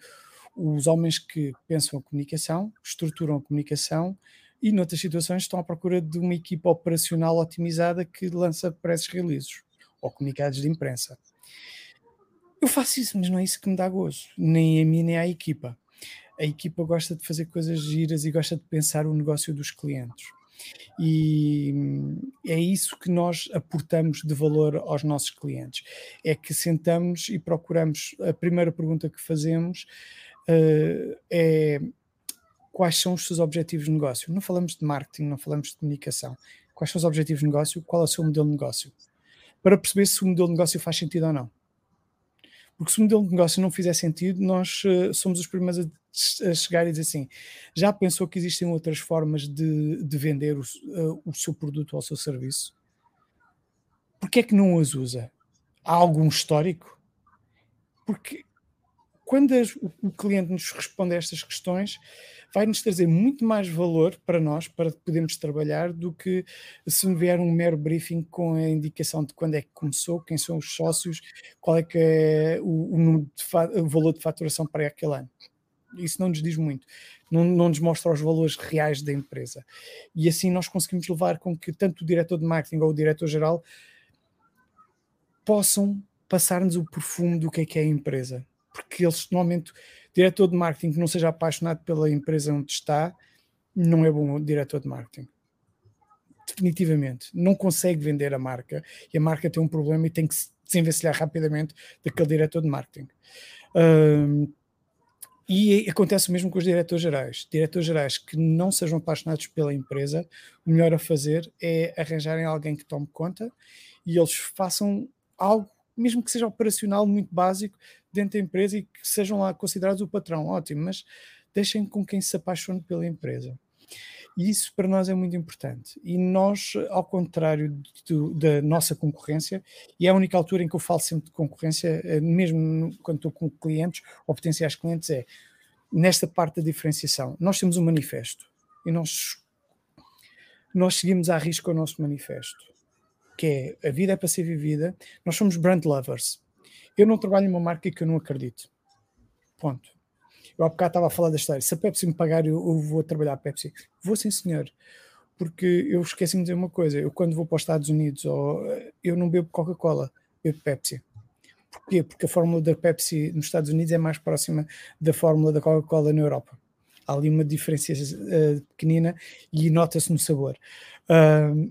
os homens que pensam a comunicação, estruturam a comunicação e noutras situações estão à procura de uma equipa operacional otimizada que lança press releases ou comunicados de imprensa. Eu faço isso, mas não é isso que me dá gozo, nem a mim nem à equipa. A equipa gosta de fazer coisas giras e gosta de pensar o negócio dos clientes. E é isso que nós aportamos de valor aos nossos clientes. É que sentamos e procuramos. A primeira pergunta que fazemos uh, é quais são os seus objetivos de negócio. Não falamos de marketing, não falamos de comunicação. Quais são os objetivos de negócio? Qual é o seu modelo de negócio? Para perceber se o modelo de negócio faz sentido ou não. Porque se o modelo de negócio não fizer sentido, nós uh, somos os primeiros a, a, chegar e dizer assim: já pensou que existem outras formas de, de vender o, uh, o seu produto ou o seu serviço? Porquê é que não as usa? Há algum histórico? Porque quando as, o, cliente nos responde a estas questões, vai nos trazer muito mais valor para nós, para podermos trabalhar, do que se me vier um mero briefing com a indicação de quando é que começou, quem são os sócios, qual é que é o, o, o valor de faturação para aquele ano. Isso não nos diz muito, não, não nos mostra os valores reais da empresa. E assim nós conseguimos levar com que tanto o diretor de marketing ou o diretor-geral possam passar-nos o perfume do que é que é a empresa. Porque eles normalmente diretor de marketing que não seja apaixonado pela empresa onde está, não é bom diretor de marketing. Definitivamente. Não consegue vender a marca e a marca tem um problema e tem que se desenvencilhar rapidamente daquele diretor de marketing. Um, e acontece o mesmo com os diretores gerais. Diretores gerais que não sejam apaixonados pela empresa, o melhor a fazer é arranjarem alguém que tome conta e eles façam algo, mesmo que seja operacional, muito básico, dentro da empresa e que sejam lá considerados o patrão. Ótimo, mas deixem com quem se apaixone pela empresa. E isso para nós é muito importante. E nós, ao contrário do, da nossa concorrência, e é a única altura em que eu falo sempre de concorrência, eh, mesmo quando estou com clientes ou potenciais clientes, é nesta parte da diferenciação. Nós temos um manifesto e nós, nós seguimos à risca o nosso manifesto, que é a vida é para ser vivida. Nós somos brand lovers. Eu não trabalho em uma marca que eu não acredito. Ponto. Eu há bocado estava a falar da história. Se a Pepsi me pagar, eu, eu vou trabalhar a Pepsi. Vou sim, senhor. Porque eu esqueci-me de dizer uma coisa. Eu, quando vou para os Estados Unidos, ou, eu não bebo Coca-Cola, bebo Pepsi. Porquê? Porque a fórmula da Pepsi nos Estados Unidos é mais próxima da fórmula da Coca-Cola na Europa. Há ali uma diferença uh, pequenina e nota-se no sabor. Uh,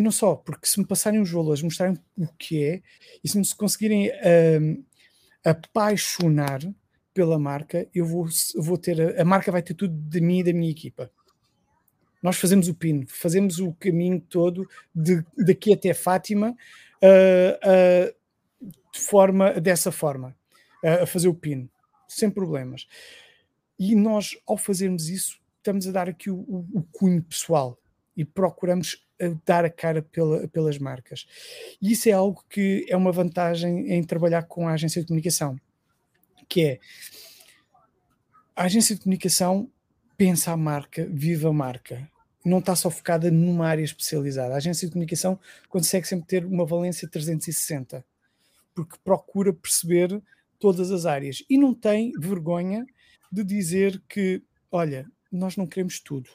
e não só, porque se me passarem os valores, mostrarem o que é, e se me conseguirem uh, apaixonar pela marca, eu vou, vou ter a, a, marca vai ter tudo de mim e da minha equipa. Nós fazemos o pino, fazemos o caminho todo de, daqui até Fátima uh, uh, de forma dessa forma, uh, a fazer o pino, sem problemas. E nós, ao fazermos isso, estamos a dar aqui o, o, o cunho pessoal e procuramos dar a cara pela, pelas marcas. E isso é algo que é uma vantagem em trabalhar com a agência de comunicação que é a agência de comunicação pensa a marca, vive a marca. Não está só focada numa área especializada. A agência de comunicação consegue sempre ter uma valência 360, porque procura perceber todas as áreas e não tem vergonha de dizer que, olha, nós não queremos tudo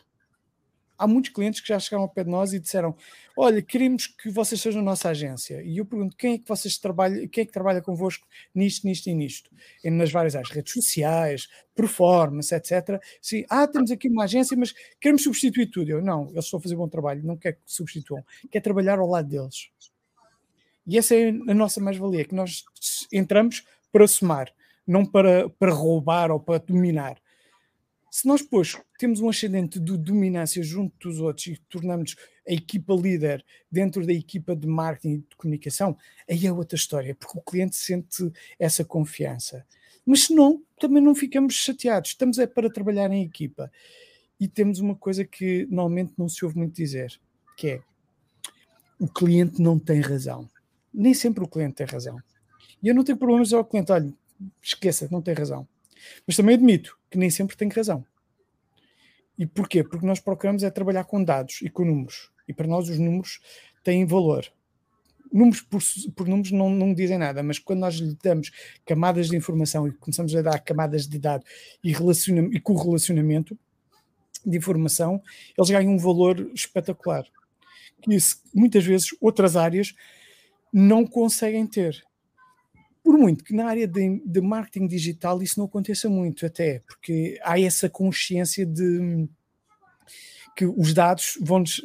há muitos clientes que já chegaram ao pé de nós e disseram: Olha, queremos que vocês sejam nossa agência. E eu pergunto: quem é que vocês trabalham, quem é que trabalha convosco nisto, nisto e nisto? E nas várias áreas, redes sociais, performance, etc. Sim, ah, temos aqui uma agência, mas queremos substituir tudo. Eu, não, eles estão a fazer bom trabalho, não quer que substituam, quer trabalhar ao lado deles. E essa é a nossa mais-valia, que nós entramos para somar, não para, para roubar ou para dominar se nós depois temos um ascendente de dominância junto dos outros e tornamos a equipa líder dentro da equipa de marketing e de comunicação, aí é outra história, porque o cliente sente essa confiança. Mas se não, também não ficamos chateados, estamos é para trabalhar em equipa. E temos uma coisa que normalmente não se ouve muito dizer, que é o cliente não tem razão. Nem sempre o cliente tem razão. E eu não tenho problemas ao cliente, olha, esqueça, não tem razão. Mas também admito que nem sempre tem razão. E porquê? Porque nós procuramos é trabalhar com dados e com números. E para nós os números têm valor. Números por, por números não, não dizem nada, mas quando nós lhe damos camadas de informação e começamos a dar camadas de dados e, e correlacionamento de informação, eles ganham um valor espetacular. Que muitas vezes outras áreas não conseguem ter. Por muito que na área de, de, marketing digital isso não aconteça muito, até porque há essa consciência de que os dados vão-nos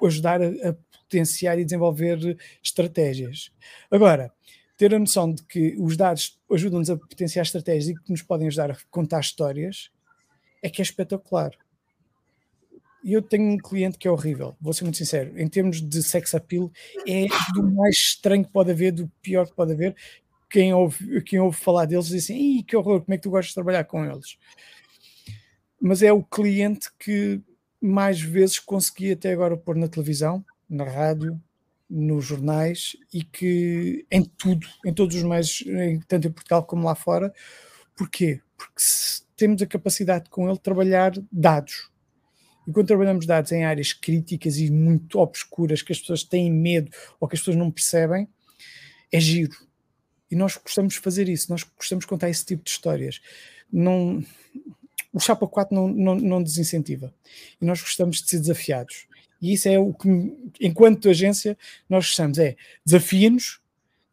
ajudar a, a potenciar e desenvolver estratégias. Agora, ter a noção de que os dados ajudam-nos a potenciar estratégias e que nos podem ajudar a contar histórias é que é espetacular. E eu tenho um cliente que é horrível, vou ser muito sincero, em termos de sex appeal, é do mais estranho que pode haver, do pior que pode haver, quem ouve, quem ouve falar deles diz assim, que horror, como é que tu gostas de trabalhar com eles? Mas é o cliente que mais vezes consegui até agora pôr na televisão, na rádio, nos jornais e que em tudo, em todos os meios, tanto em Portugal como lá fora. Porquê? Porque temos a capacidade com ele de trabalhar dados. E quando trabalhamos dados em áreas críticas e muito obscuras, que as pessoas têm medo ou que as pessoas não percebem, é giro. E nós gostamos de fazer isso, nós gostamos de contar esse tipo de histórias. Não, o Chapa 4 não, não, não desincentiva. E nós gostamos de ser desafiados. E isso é o que, enquanto agência, nós gostamos: é desafia-nos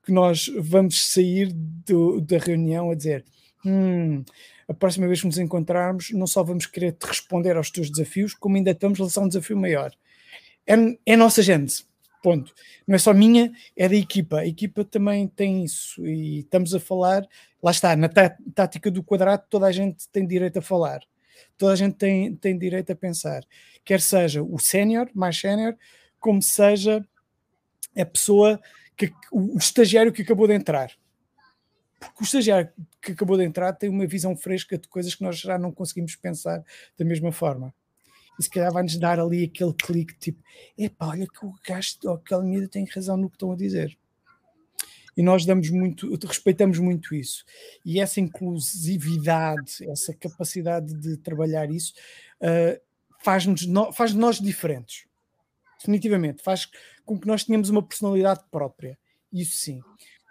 que nós vamos sair do, da reunião a dizer. Hum, a próxima vez que nos encontrarmos, não só vamos querer te responder aos teus desafios, como ainda estamos a lançar um desafio maior. É, é nossa gente, ponto. Não é só minha, é da equipa. A equipa também tem isso e estamos a falar, lá está, na tá, tática do quadrado, toda a gente tem direito a falar, toda a gente tem, tem direito a pensar, quer seja o sénior, mais sénior, como seja a pessoa, que, o estagiário que acabou de entrar porque o estagiário que acabou de entrar tem uma visão fresca de coisas que nós já não conseguimos pensar da mesma forma. Se calhar vai-nos dar ali aquele clique tipo: epá, olha que o gajo, ou aquela medida tem razão no que estão a dizer. E nós damos muito, respeitamos muito isso. E essa inclusividade, essa capacidade de trabalhar isso, uh, faz-nos faz nós diferentes. Definitivamente. Faz com que nós tenhamos uma personalidade própria. Isso sim.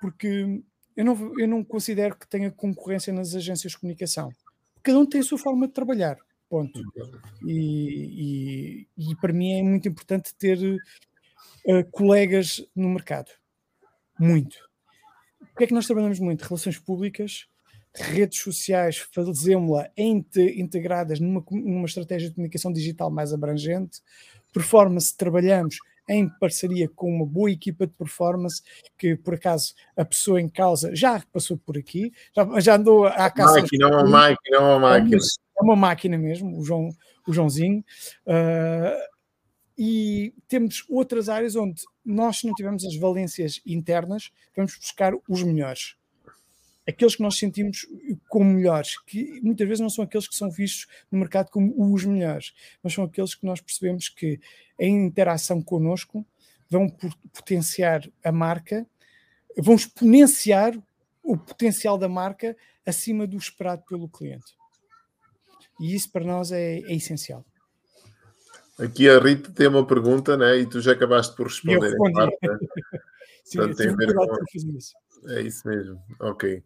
Porque eu não, eu não considero que tenha concorrência nas agências de comunicação. Cada um tem a sua forma de trabalhar. Ponto. E, e, e para mim é muito importante ter uh, colegas no mercado. Muito. O que é que nós trabalhamos muito? Relações públicas, redes sociais, fazemos-la integradas numa, numa estratégia de comunicação digital mais abrangente. Performance, trabalhamos em parceria com uma boa equipa de performance, que por acaso a pessoa em causa já passou por aqui, já, já andou à caça. Máquina, é uma máquina, é uma máquina. É uma máquina mesmo, o, João, o Joãozinho. Uh, e temos outras áreas onde nós, se não tivermos as valências internas, vamos buscar os melhores aqueles que nós sentimos como melhores, que muitas vezes não são aqueles que são vistos no mercado como os melhores, mas são aqueles que nós percebemos que em interação connosco vão potenciar a marca, vão exponenciar o potencial da marca acima do esperado pelo cliente. E isso para nós é, é essencial. Aqui a Rita tem uma pergunta, né? E tu já acabaste por responder. Eu parte, né? Sim, Portanto, tem ver com... isso. É isso mesmo, ok.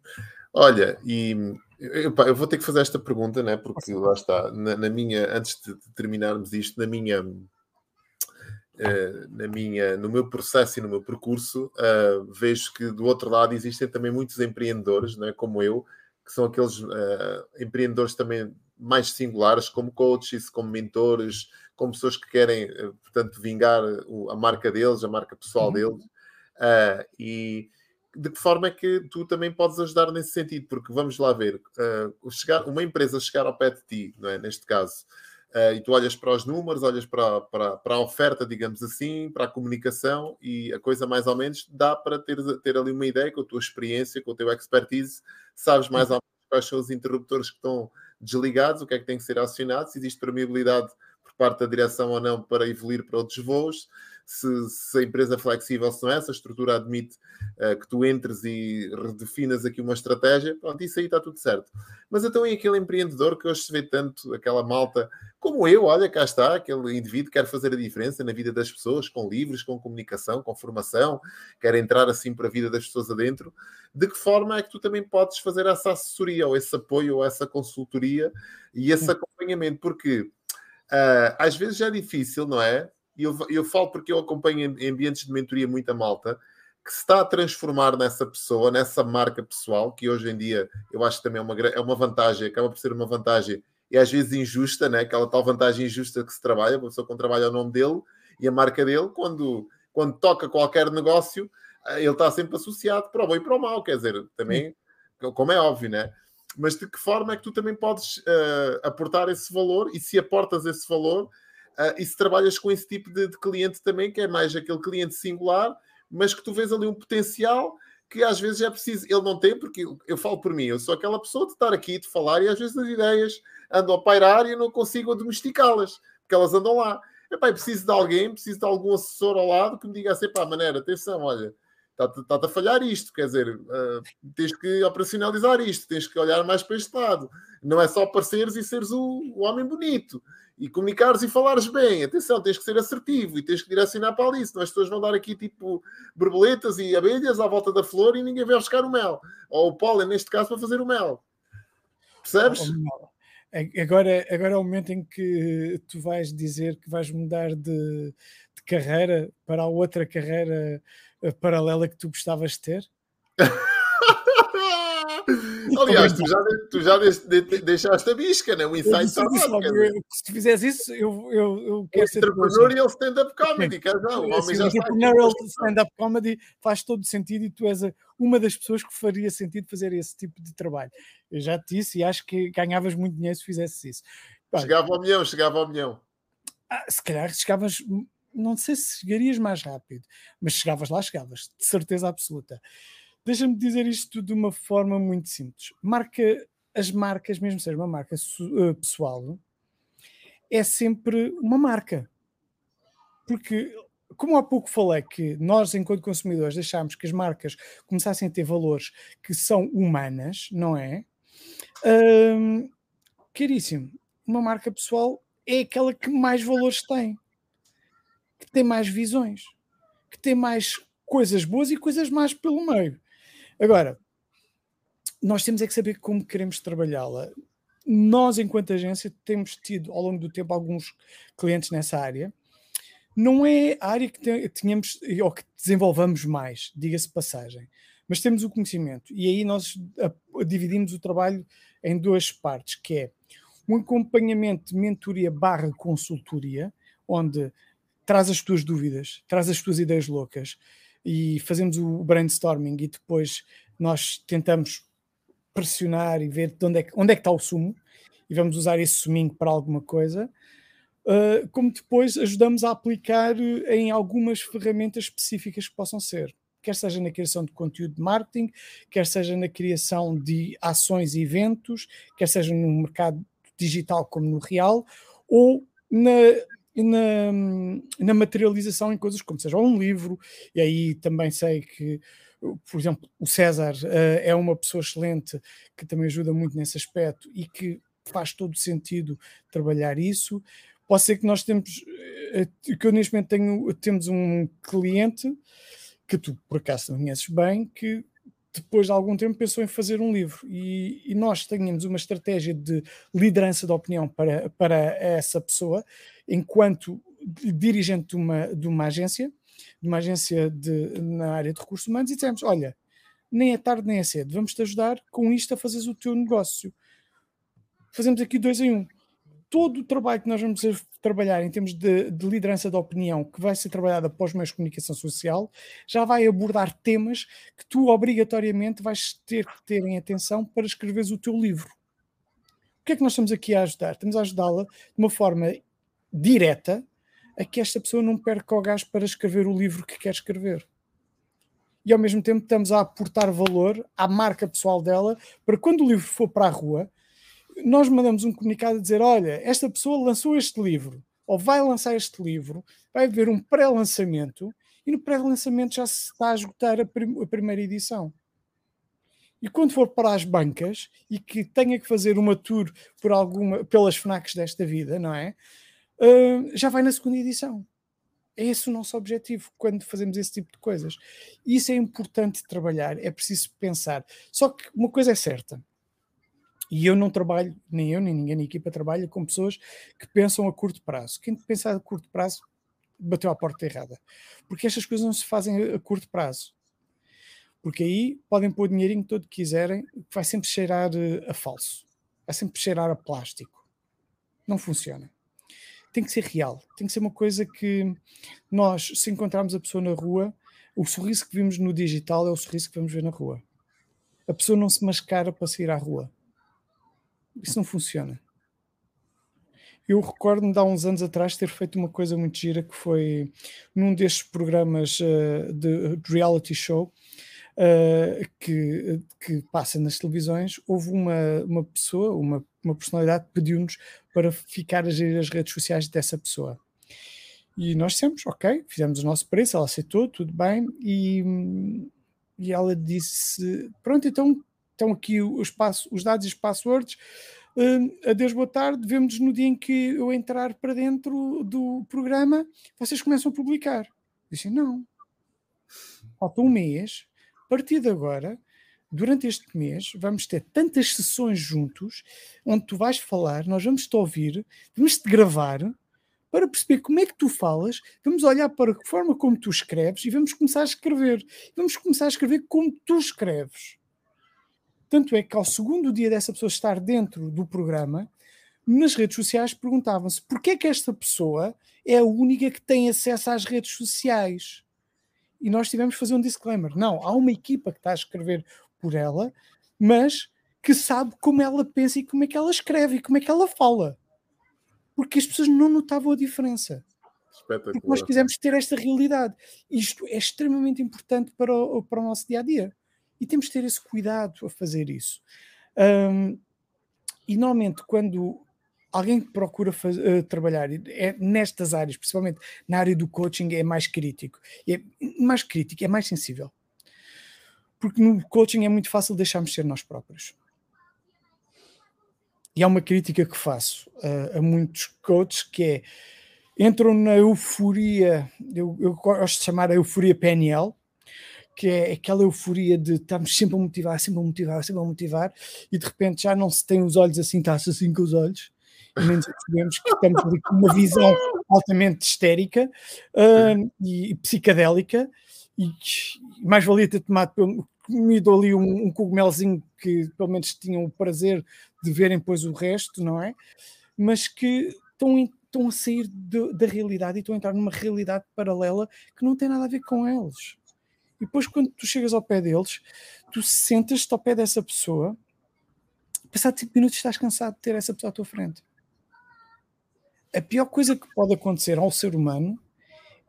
Olha, e eu, eu, vou ter que fazer esta pergunta, né? Porque lá está, na, na minha, antes de, terminarmos isto, na minha, uh, na minha, no meu processo e no meu percurso, uh, vejo que do outro lado existem também muitos empreendedores, né? Como eu, que são aqueles uh, empreendedores também mais singulares, como coaches, como mentores, como pessoas que querem, portanto, vingar a marca deles, a marca pessoal uhum. deles. e de que forma é que tu também podes ajudar nesse sentido? Porque vamos lá ver, uh, chegar, uma empresa chegar ao pé de ti, não é? neste caso, uh, e tu olhas para os números, olhas para, para, para, a oferta, digamos assim, para a comunicação, e a coisa mais ou menos dá para ter, ter ali uma ideia com a tua experiência, com o teu expertise, sabes mais ou menos quais são os interruptores que estão desligados, o que é que tem que ser acionado, se existe permeabilidade parte da direção ou não para evoluir para outros voos se, se a empresa é flexível, se não é, se a estrutura admite uh, que tu entres e redefinas aqui uma estratégia, pronto, isso aí está tudo certo. Mas então e aquele empreendedor que hoje se vê tanto, aquela malta, como eu, olha, cá está, aquele indivíduo que quer fazer a diferença na vida das pessoas, com livros, com comunicação, com formação, quer entrar assim para a vida das pessoas adentro, de que forma é que tu também podes fazer essa assessoria, ou esse apoio, ou essa consultoria e esse acompanhamento? Porque uh, às vezes já é difícil, não é? e eu, eu falo porque eu acompanho em ambientes de mentoria muita malta que se está a transformar nessa pessoa, nessa marca pessoal, que hoje em dia eu acho que também é uma, é uma vantagem, acaba por ser uma vantagem e às vezes injusta, né? aquela tal vantagem injusta que se trabalha, a pessoa quando trabalha o nome dele e a marca dele, quando, quando toca qualquer negócio, eh, ele está sempre associado para o bem e para o mal, quer dizer, também, como é óbvio, né? Mas de que forma é que tu também podes uh, aportar esse valor e se aportas esse valor, Uh, e se trabalhas com esse tipo de, de, cliente também, que é mais aquele cliente singular, mas que tu vês ali um potencial que às vezes é preciso, ele não tem, porque eu, eu falo por mim, eu sou aquela pessoa de estar aqui, de falar, e às vezes as ideias andam a pairar e eu não consigo domesticá-las, porque elas andam lá. Epá, eu preciso de alguém, preciso de algum assessor ao lado que me diga assim, pá, maneira, atenção, olha, está-te a falhar isto, quer dizer, uh, tens que operacionalizar isto, tens que olhar mais para este lado. Não é só apareceres e seres o, o homem bonito e comunicares e falares bem. Atenção, tens que ser assertivo e tens que direcionar para ali, senão as pessoas vão dar aqui tipo borboletas e abelhas à volta da flor e ninguém vai buscar o mel. Ou o pólen, neste caso, para fazer o mel. Percebes? Agora, agora é o momento em que tu vais dizer que vais mudar de, de carreira para a outra carreira paralela que tu gostavas de ter? Aliás, tu já, tu já deixaste a bisca, né? O insight está. Se fizeres isso, eu, eu, eu quero ser. Entrepreneurial stand-up comedy, dizer, o homem já Entrepreneurial stand-up comedy faz todo sentido e tu és uma das pessoas que faria sentido fazer esse tipo de trabalho. Eu já te disse e acho que ganhavas muito dinheiro se fizesses isso. Chegava ao milhão, chegava ao milhão. Ah, se calhar chegavas não sei se chegarias mais rápido, mas chegavas lá, chegavas, de certeza absoluta. Deixa-me dizer isto de uma forma muito simples. Marca, as marcas, mesmo seja uma marca uh, pessoal, é sempre uma marca. Porque, como há pouco falei que nós, enquanto consumidores, deixámos que as marcas começassem a ter valores que são humanas, não é? Hum, caríssimo. Uma marca pessoal é aquela que mais valores tem que tem mais visões, que tem mais coisas boas e coisas más pelo meio. Agora, nós temos é que saber como queremos trabalhá-la. Nós, enquanto agência, temos tido ao longo do tempo alguns clientes nessa área. Não é a área que tínhamos ou que desenvolvamos mais, diga-se passagem, mas temos o conhecimento e aí nós dividimos o trabalho em duas partes, que é um acompanhamento de mentoria barra consultoria, onde traz as tuas dúvidas, traz as tuas ideias loucas e fazemos o brainstorming e depois nós tentamos pressionar e ver onde é que, onde é que está o sumo e vamos usar esse suminho para alguma coisa, uh, como depois ajudamos a aplicar em algumas ferramentas específicas que possam ser, quer seja na criação de conteúdo de marketing, quer seja na criação de ações e eventos, quer seja no mercado digital como no real, ou na na, na materialização em coisas como seja um livro, e aí também sei que por exemplo, o César uh, é uma pessoa excelente que também ajuda muito nesse aspecto e que faz todo sentido trabalhar isso. Pode ser que nós temos, uh, que eu neste momento tenho, temos um cliente que tu por acaso conheces bem, que depois de algum tempo pensou em fazer um livro e, e nós tínhamos uma estratégia de liderança de opinião para, para essa pessoa enquanto dirigente de uma, de uma agência, de uma agência de, na área de recursos humanos, e dissemos: Olha, nem é tarde nem é cedo, vamos-te ajudar com isto a fazeres o teu negócio. Fazemos aqui dois em um. Todo o trabalho que nós vamos trabalhar em termos de, de liderança da opinião, que vai ser trabalhado após meios de comunicação social, já vai abordar temas que tu obrigatoriamente vais ter que ter em atenção para escreveres o teu livro. O que é que nós estamos aqui a ajudar? Estamos a ajudá-la de uma forma direta a que esta pessoa não perca o gás para escrever o livro que quer escrever. E ao mesmo tempo estamos a aportar valor à marca pessoal dela para quando o livro for para a rua, nós mandamos um comunicado a dizer: olha, esta pessoa lançou este livro, ou vai lançar este livro, vai haver um pré-lançamento, e no pré-lançamento já se está a esgotar a, prim a primeira edição. E quando for para as bancas e que tenha que fazer uma tour por alguma, pelas FNACs desta vida, não é? Já vai na segunda edição. É esse o nosso objetivo quando fazemos esse tipo de coisas. E isso é importante trabalhar, é preciso pensar. Só que uma coisa é certa, e eu não trabalho, nem eu, nem ninguém na equipa trabalha com pessoas que pensam a curto prazo. Quem pensa a curto prazo bateu à porta errada. Porque estas coisas não se fazem a curto prazo. Porque aí podem pôr o dinheirinho todo que quiserem, vai sempre cheirar eh, a falso. Vai sempre cheirar a plástico. Não funciona tem que ser real, tem que ser uma coisa que nós, se encontrarmos a pessoa na rua, o sorriso que vimos no digital é o sorriso que vamos ver na rua. A pessoa não se mascara para sair à rua. Isso não funciona. Eu recordo-me de há uns anos atrás ter feito uma coisa muito gira que foi num destes programas uh, de, de reality show uh, que, que passa nas televisões, houve uma, uma pessoa, uma, uma personalidade pediu-nos para ficar a gerir as redes sociais dessa pessoa. E nós dissemos, ok, fizemos o nosso preço, ela aceitou, tudo bem, e, e ela disse, pronto, então estão aqui os, passo, os dados e os passwords, uh, adeus, boa tarde, vemos no dia em que eu entrar para dentro do programa, vocês começam a publicar. Eu disse, não, falta um mês, a partir de agora, durante este mês, vamos ter tantas sessões juntos, onde tu vais falar, nós vamos te ouvir, vamos te gravar, para perceber como é que tu falas, vamos olhar para a forma como tu escreves e vamos começar a escrever. Vamos começar a escrever como tu escreves. Tanto é que ao segundo dia dessa pessoa estar dentro do programa, nas redes sociais perguntavam-se porquê é que esta pessoa é a única que tem acesso às redes sociais. E nós tivemos que fazer um disclaimer. Não, há uma equipa que está a escrever por ela, mas que sabe como ela pensa e como é que ela escreve e como é que ela fala. Porque as pessoas não notavam a diferença. Porque nós quisemos ter esta realidade. Isto é extremamente importante para o, para o nosso dia a dia. E temos de ter esse cuidado a fazer isso. Um, e normalmente, quando alguém que procura uh, trabalhar é nestas áreas, principalmente na área do coaching, é mais crítico. É mais crítico, é mais sensível. Porque no coaching é muito fácil deixarmos ser nós próprios. E há uma crítica que faço uh, a muitos coaches que é entram na euforia, eu, eu gosto de chamar a euforia PNL, que é aquela euforia de estamos sempre a motivar, sempre a motivar, sempre a motivar, e de repente já não se tem os olhos assim, está-se assim com os olhos, e nem sabemos que estamos ali com uma visão altamente histérica uh, e, e, psicadélica, e mais valia ter tomado comido ali um, um cogumelzinho que pelo menos tinham o prazer de verem depois o resto, não é? Mas que estão, estão a sair de, da realidade e estão a entrar numa realidade paralela que não tem nada a ver com eles. E depois, quando tu chegas ao pé deles, tu sentas-te ao pé dessa pessoa, passado 5 minutos estás cansado de ter essa pessoa à tua frente. A pior coisa que pode acontecer ao ser humano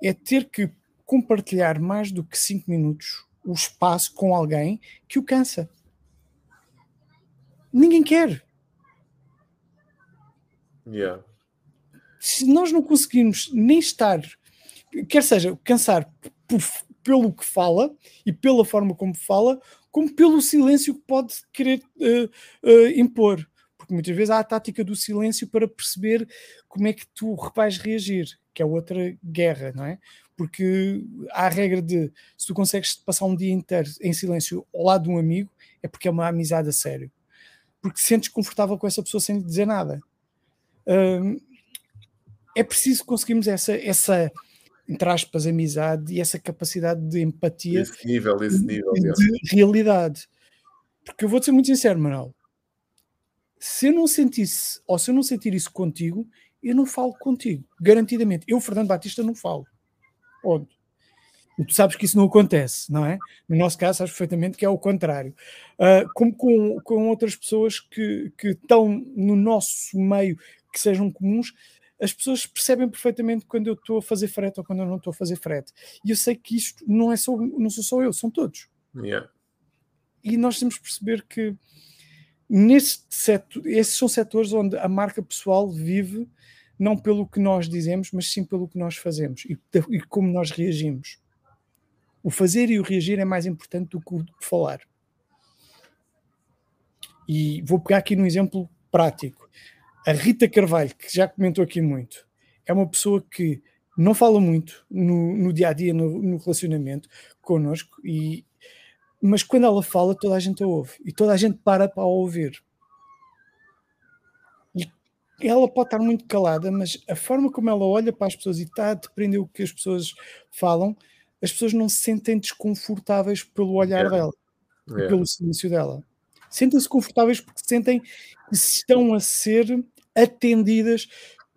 é ter que compartilhar mais do que 5 minutos o espaço com alguém que o cansa. Ninguém quer. Yeah. Se nós não conseguirmos nem estar, quer seja, cansar por, pelo que fala e pela forma como fala, como pelo silêncio que pode querer uh, uh, impor. Porque muitas vezes há a tática do silêncio para perceber como é que tu vais reagir, que é outra guerra, não é? Porque há a regra de se tu consegues passar um dia inteiro em silêncio ao lado de um amigo, é porque é uma amizade a sério. Porque te sentes confortável com essa pessoa sem lhe dizer nada. Hum, é preciso conseguirmos essa, essa, entre aspas, amizade e essa capacidade de empatia esse nível, esse nível, de, de realidade. Porque eu vou ser muito sincero, Manuel. Se eu não sentisse, ou se eu não sentir isso contigo, eu não falo contigo, garantidamente. Eu, Fernando Batista, não falo. Ponto. E tu sabes que isso não acontece, não é? No nosso caso, sabes perfeitamente que é o contrário. Uh, como com, com outras pessoas que, que estão no nosso meio, que sejam comuns, as pessoas percebem perfeitamente quando eu estou a fazer frete ou quando eu não estou a fazer frete. E eu sei que isto não é só, não sou só eu, são todos. Yeah. E nós temos que perceber que nesse setor, esses são setores onde a marca pessoal vive não pelo que nós dizemos, mas sim pelo que nós fazemos e, e como nós reagimos. O fazer e o reagir é mais importante do que o falar. E vou pegar aqui num exemplo prático. A Rita Carvalho, que já comentou aqui muito, é uma pessoa que não fala muito no, no dia a dia, no, no relacionamento connosco, e, mas quando ela fala, toda a gente a ouve e toda a gente para para a ouvir ela pode estar muito calada, mas a forma como ela olha para as pessoas e está a depender o que as pessoas falam, as pessoas não se sentem desconfortáveis pelo olhar dela, pelo silêncio dela. Sentem-se confortáveis porque sentem que estão a ser atendidas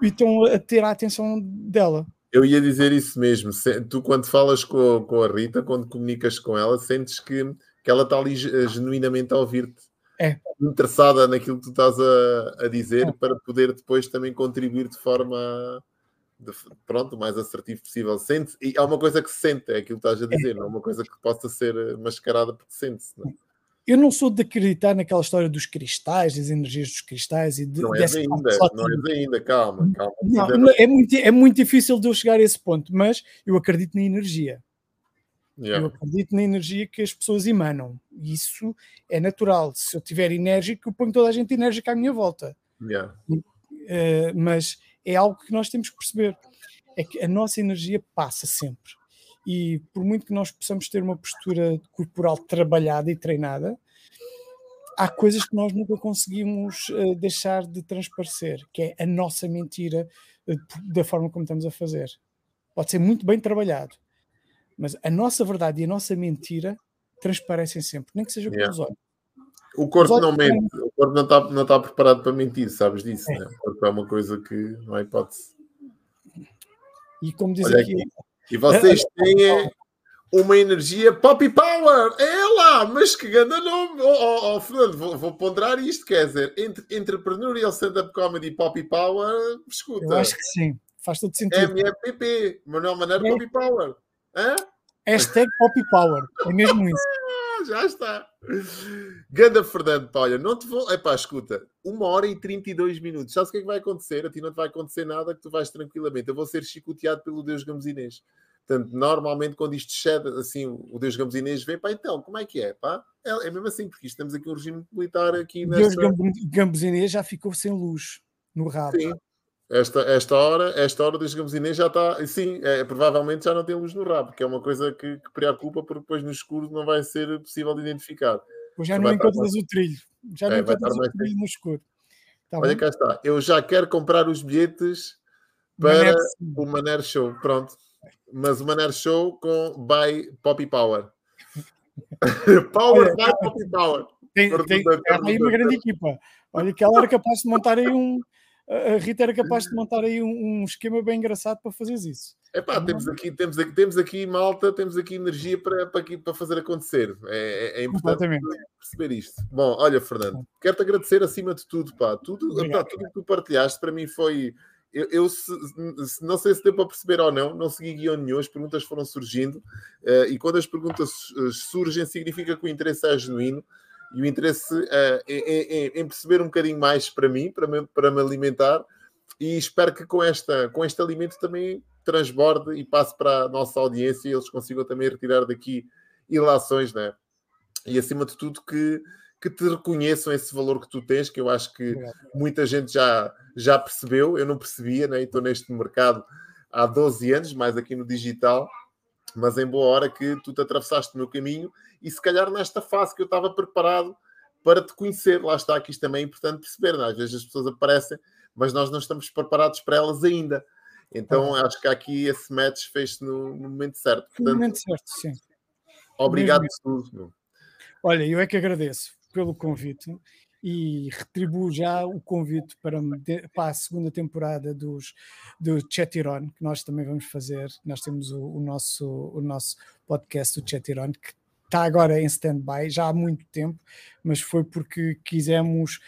e estão a ter a atenção dela. Eu ia dizer isso mesmo. Tu, quando falas com, com a Rita, quando comunicas com ela, sentes que, que ela está ali genuinamente a ouvir-te é. interessada naquilo que tu estás a, a dizer é. para poder depois também contribuir de forma de, pronto, o mais assertivo possível. Sente, e há uma coisa que se sente, é aquilo que estás a é. dizer, não é uma coisa que possa ser mascarada porque sente-se. Não? É? Eu não sou de acreditar naquela história dos cristais, das energias dos cristais e de, não é ainda, não é ainda, calma, calma. Não, é, muito, é muito difícil de eu chegar a esse ponto, mas eu acredito na energia. Yeah. Eu acredito na energia que as pessoas emanam. Isso é natural. Se eu tiver enérgico, eu ponho toda a gente enérgica à minha volta. Yeah. Uh, mas é algo que nós temos que perceber. É que a nossa energia passa sempre. E por muito que nós possamos ter uma postura corporal trabalhada e treinada, há coisas que nós nunca conseguimos uh, deixar de transparecer, que é a nossa mentira uh, da forma como estamos a fazer. Pode ser muito bem trabalhado, mas a nossa verdade e a nossa mentira transparecem sempre, nem que seja yeah. olhos. O corpo não mente, o corpo não está, não está preparado para mentir, sabes disso, é. Né? O corpo é uma coisa que não há hipótese. E como diz aqui, aqui. E vocês têm uma energia Poppy Power! É lá! Mas que grande nome! Oh, oh, oh Fernando, vou, vou, ponderar isto, quer dizer, entre Entrepreneurial Stand-Up Comedy e Poppy Power, escuta. Eu acho que sim, faz todo sentido. MFPP, Manuel Maneiro é. Poppy Power. Hã? Hashtag Poppy Power, é mesmo isso. Já está. Ganda Fernando, olha, não te vou. Epá, escuta, uma hora e 32 minutos. Sabes o que é que vai acontecer? A ti não te vai acontecer nada que tu vais tranquilamente. Eu vou ser chicoteado pelo Deus Gamesinês. Portanto, normalmente quando isto cede, assim, o Deus Gamesinês vem, pá, então, como é que é? Pá? É, é mesmo assim, porque temos aqui um regime militar aqui nesta... Deus Gamesinês já ficou sem luz no rabo. Sim. Esta, esta hora, esta hora dos Gamesinês já está, sim, é, provavelmente já não tem luz no rabo, que é uma coisa que, que preocupa, porque depois no escuro não vai ser possível de identificar. Pois já não encontras o trilho, já é, não encontras o trilho no escuro. Tá Olha bem? cá está, eu já quero comprar os bilhetes para o Maner Show, pronto mas o Maner Show com by Poppy Power. power Olha, by Poppy Power. Tem, tem, aí uma grande equipa. Olha que ela era capaz de montar aí um. A Rita era capaz de montar aí um, um esquema bem engraçado para fazer isso. Epá, temos aqui, temos aqui, temos aqui malta, temos aqui energia para, para, aqui, para fazer acontecer. É, é, é importante perceber isto. Bom, olha, Fernando, quero-te agradecer acima de tudo, pá. Tudo, pá, tudo que tu partilhaste para mim foi eu, eu se, se, não sei se deu para perceber ou não, não segui guião nenhum, as perguntas foram surgindo, uh, e quando as perguntas eh, surgem, significa que o interesse é genuíno e o interesse uh, é, é, é, em perceber um bocadinho mais para mim, para me, para me alimentar, e espero que com, esta, com este alimento também transborde e passe para a nossa audiência e eles consigam também retirar daqui ilações, né? E acima de tudo que que te reconheçam esse valor que tu tens, que eu acho que muita gente já, já percebeu, eu não percebia, né? estou neste mercado há 12 anos, mais aqui no digital, mas em boa hora que tu te atravessaste o meu caminho e se calhar nesta fase que eu estava preparado para te conhecer, lá está, que isto também é importante perceber, né? às vezes as pessoas aparecem, mas nós não estamos preparados para elas ainda. Então ah. acho que aqui esse match fez-se no, no, momento certo. Portanto, no momento certo, sim. Obrigado por tudo. Olha, eu é que agradeço pelo convite e retribuo já o convite para, para a segunda temporada dos, do Chatiron, que nós também vamos fazer. Nós temos o, o nosso, o nosso podcast, o Chatiron, que está agora em stand-by já há muito tempo, mas foi porque quisemos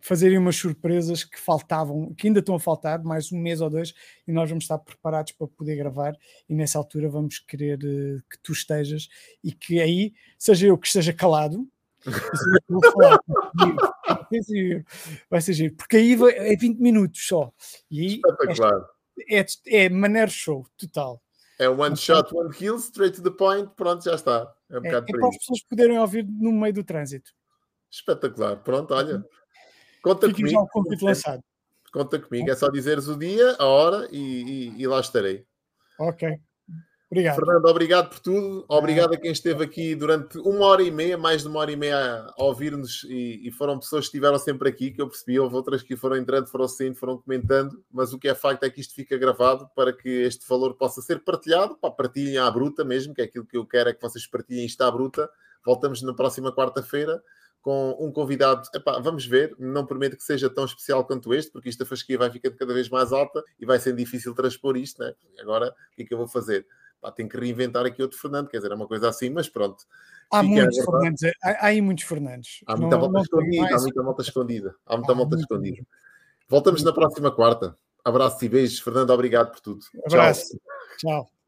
fazer umas surpresas que faltavam, que ainda estão a faltar, mais um mês ou dois, e nós vamos estar preparados para poder gravar, e nessa altura vamos querer uh, que tu estejas e que aí seja eu que esteja calado, vai ser giro. Vai ser giro. Porque aí é 20 minutos só. E aí Espetacular. É, é, é maneiro show, total. É one shot, one kill, straight to the point, pronto, já está. É, um é, é para as pessoas poderem ouvir no meio do trânsito. Espetacular, pronto, olha. Conta Fique comigo. Convite lançado. Conta comigo, é só dizeres o dia, a hora e, e, e lá estarei. Ok. Obrigado. Fernando, obrigado por tudo. Obrigado a quem esteve aqui durante uma hora e meia, mais de uma hora e meia a ouvir-nos e, e, foram pessoas que estiveram sempre aqui, que eu percebi. Houve outras que foram entrando, foram saindo, foram comentando, mas o que é facto é que isto fica gravado para que este valor possa ser partilhado. Para partilhem à bruta mesmo, que é aquilo que eu quero é que vocês partilhem isto à bruta. Voltamos na próxima quarta-feira com um convidado. Epá, vamos ver, não prometo que seja tão especial quanto este, porque isto a fasquia vai ficando cada vez mais alta e vai sendo difícil transpor isto, né? Agora, o que é que eu vou fazer? Pá, tem que reinventar aqui outro Fernando, quer dizer, é uma coisa assim, mas pronto. Há muitos Fernandes, há, há, aí muitos Fernandes. Há muita volta escondida, há muita volta escondida, há muita volta escondida. Voltamos na próxima quarta. Abraços e beijos, Fernando, obrigado por tudo. Abraço. Tchau. Tchau.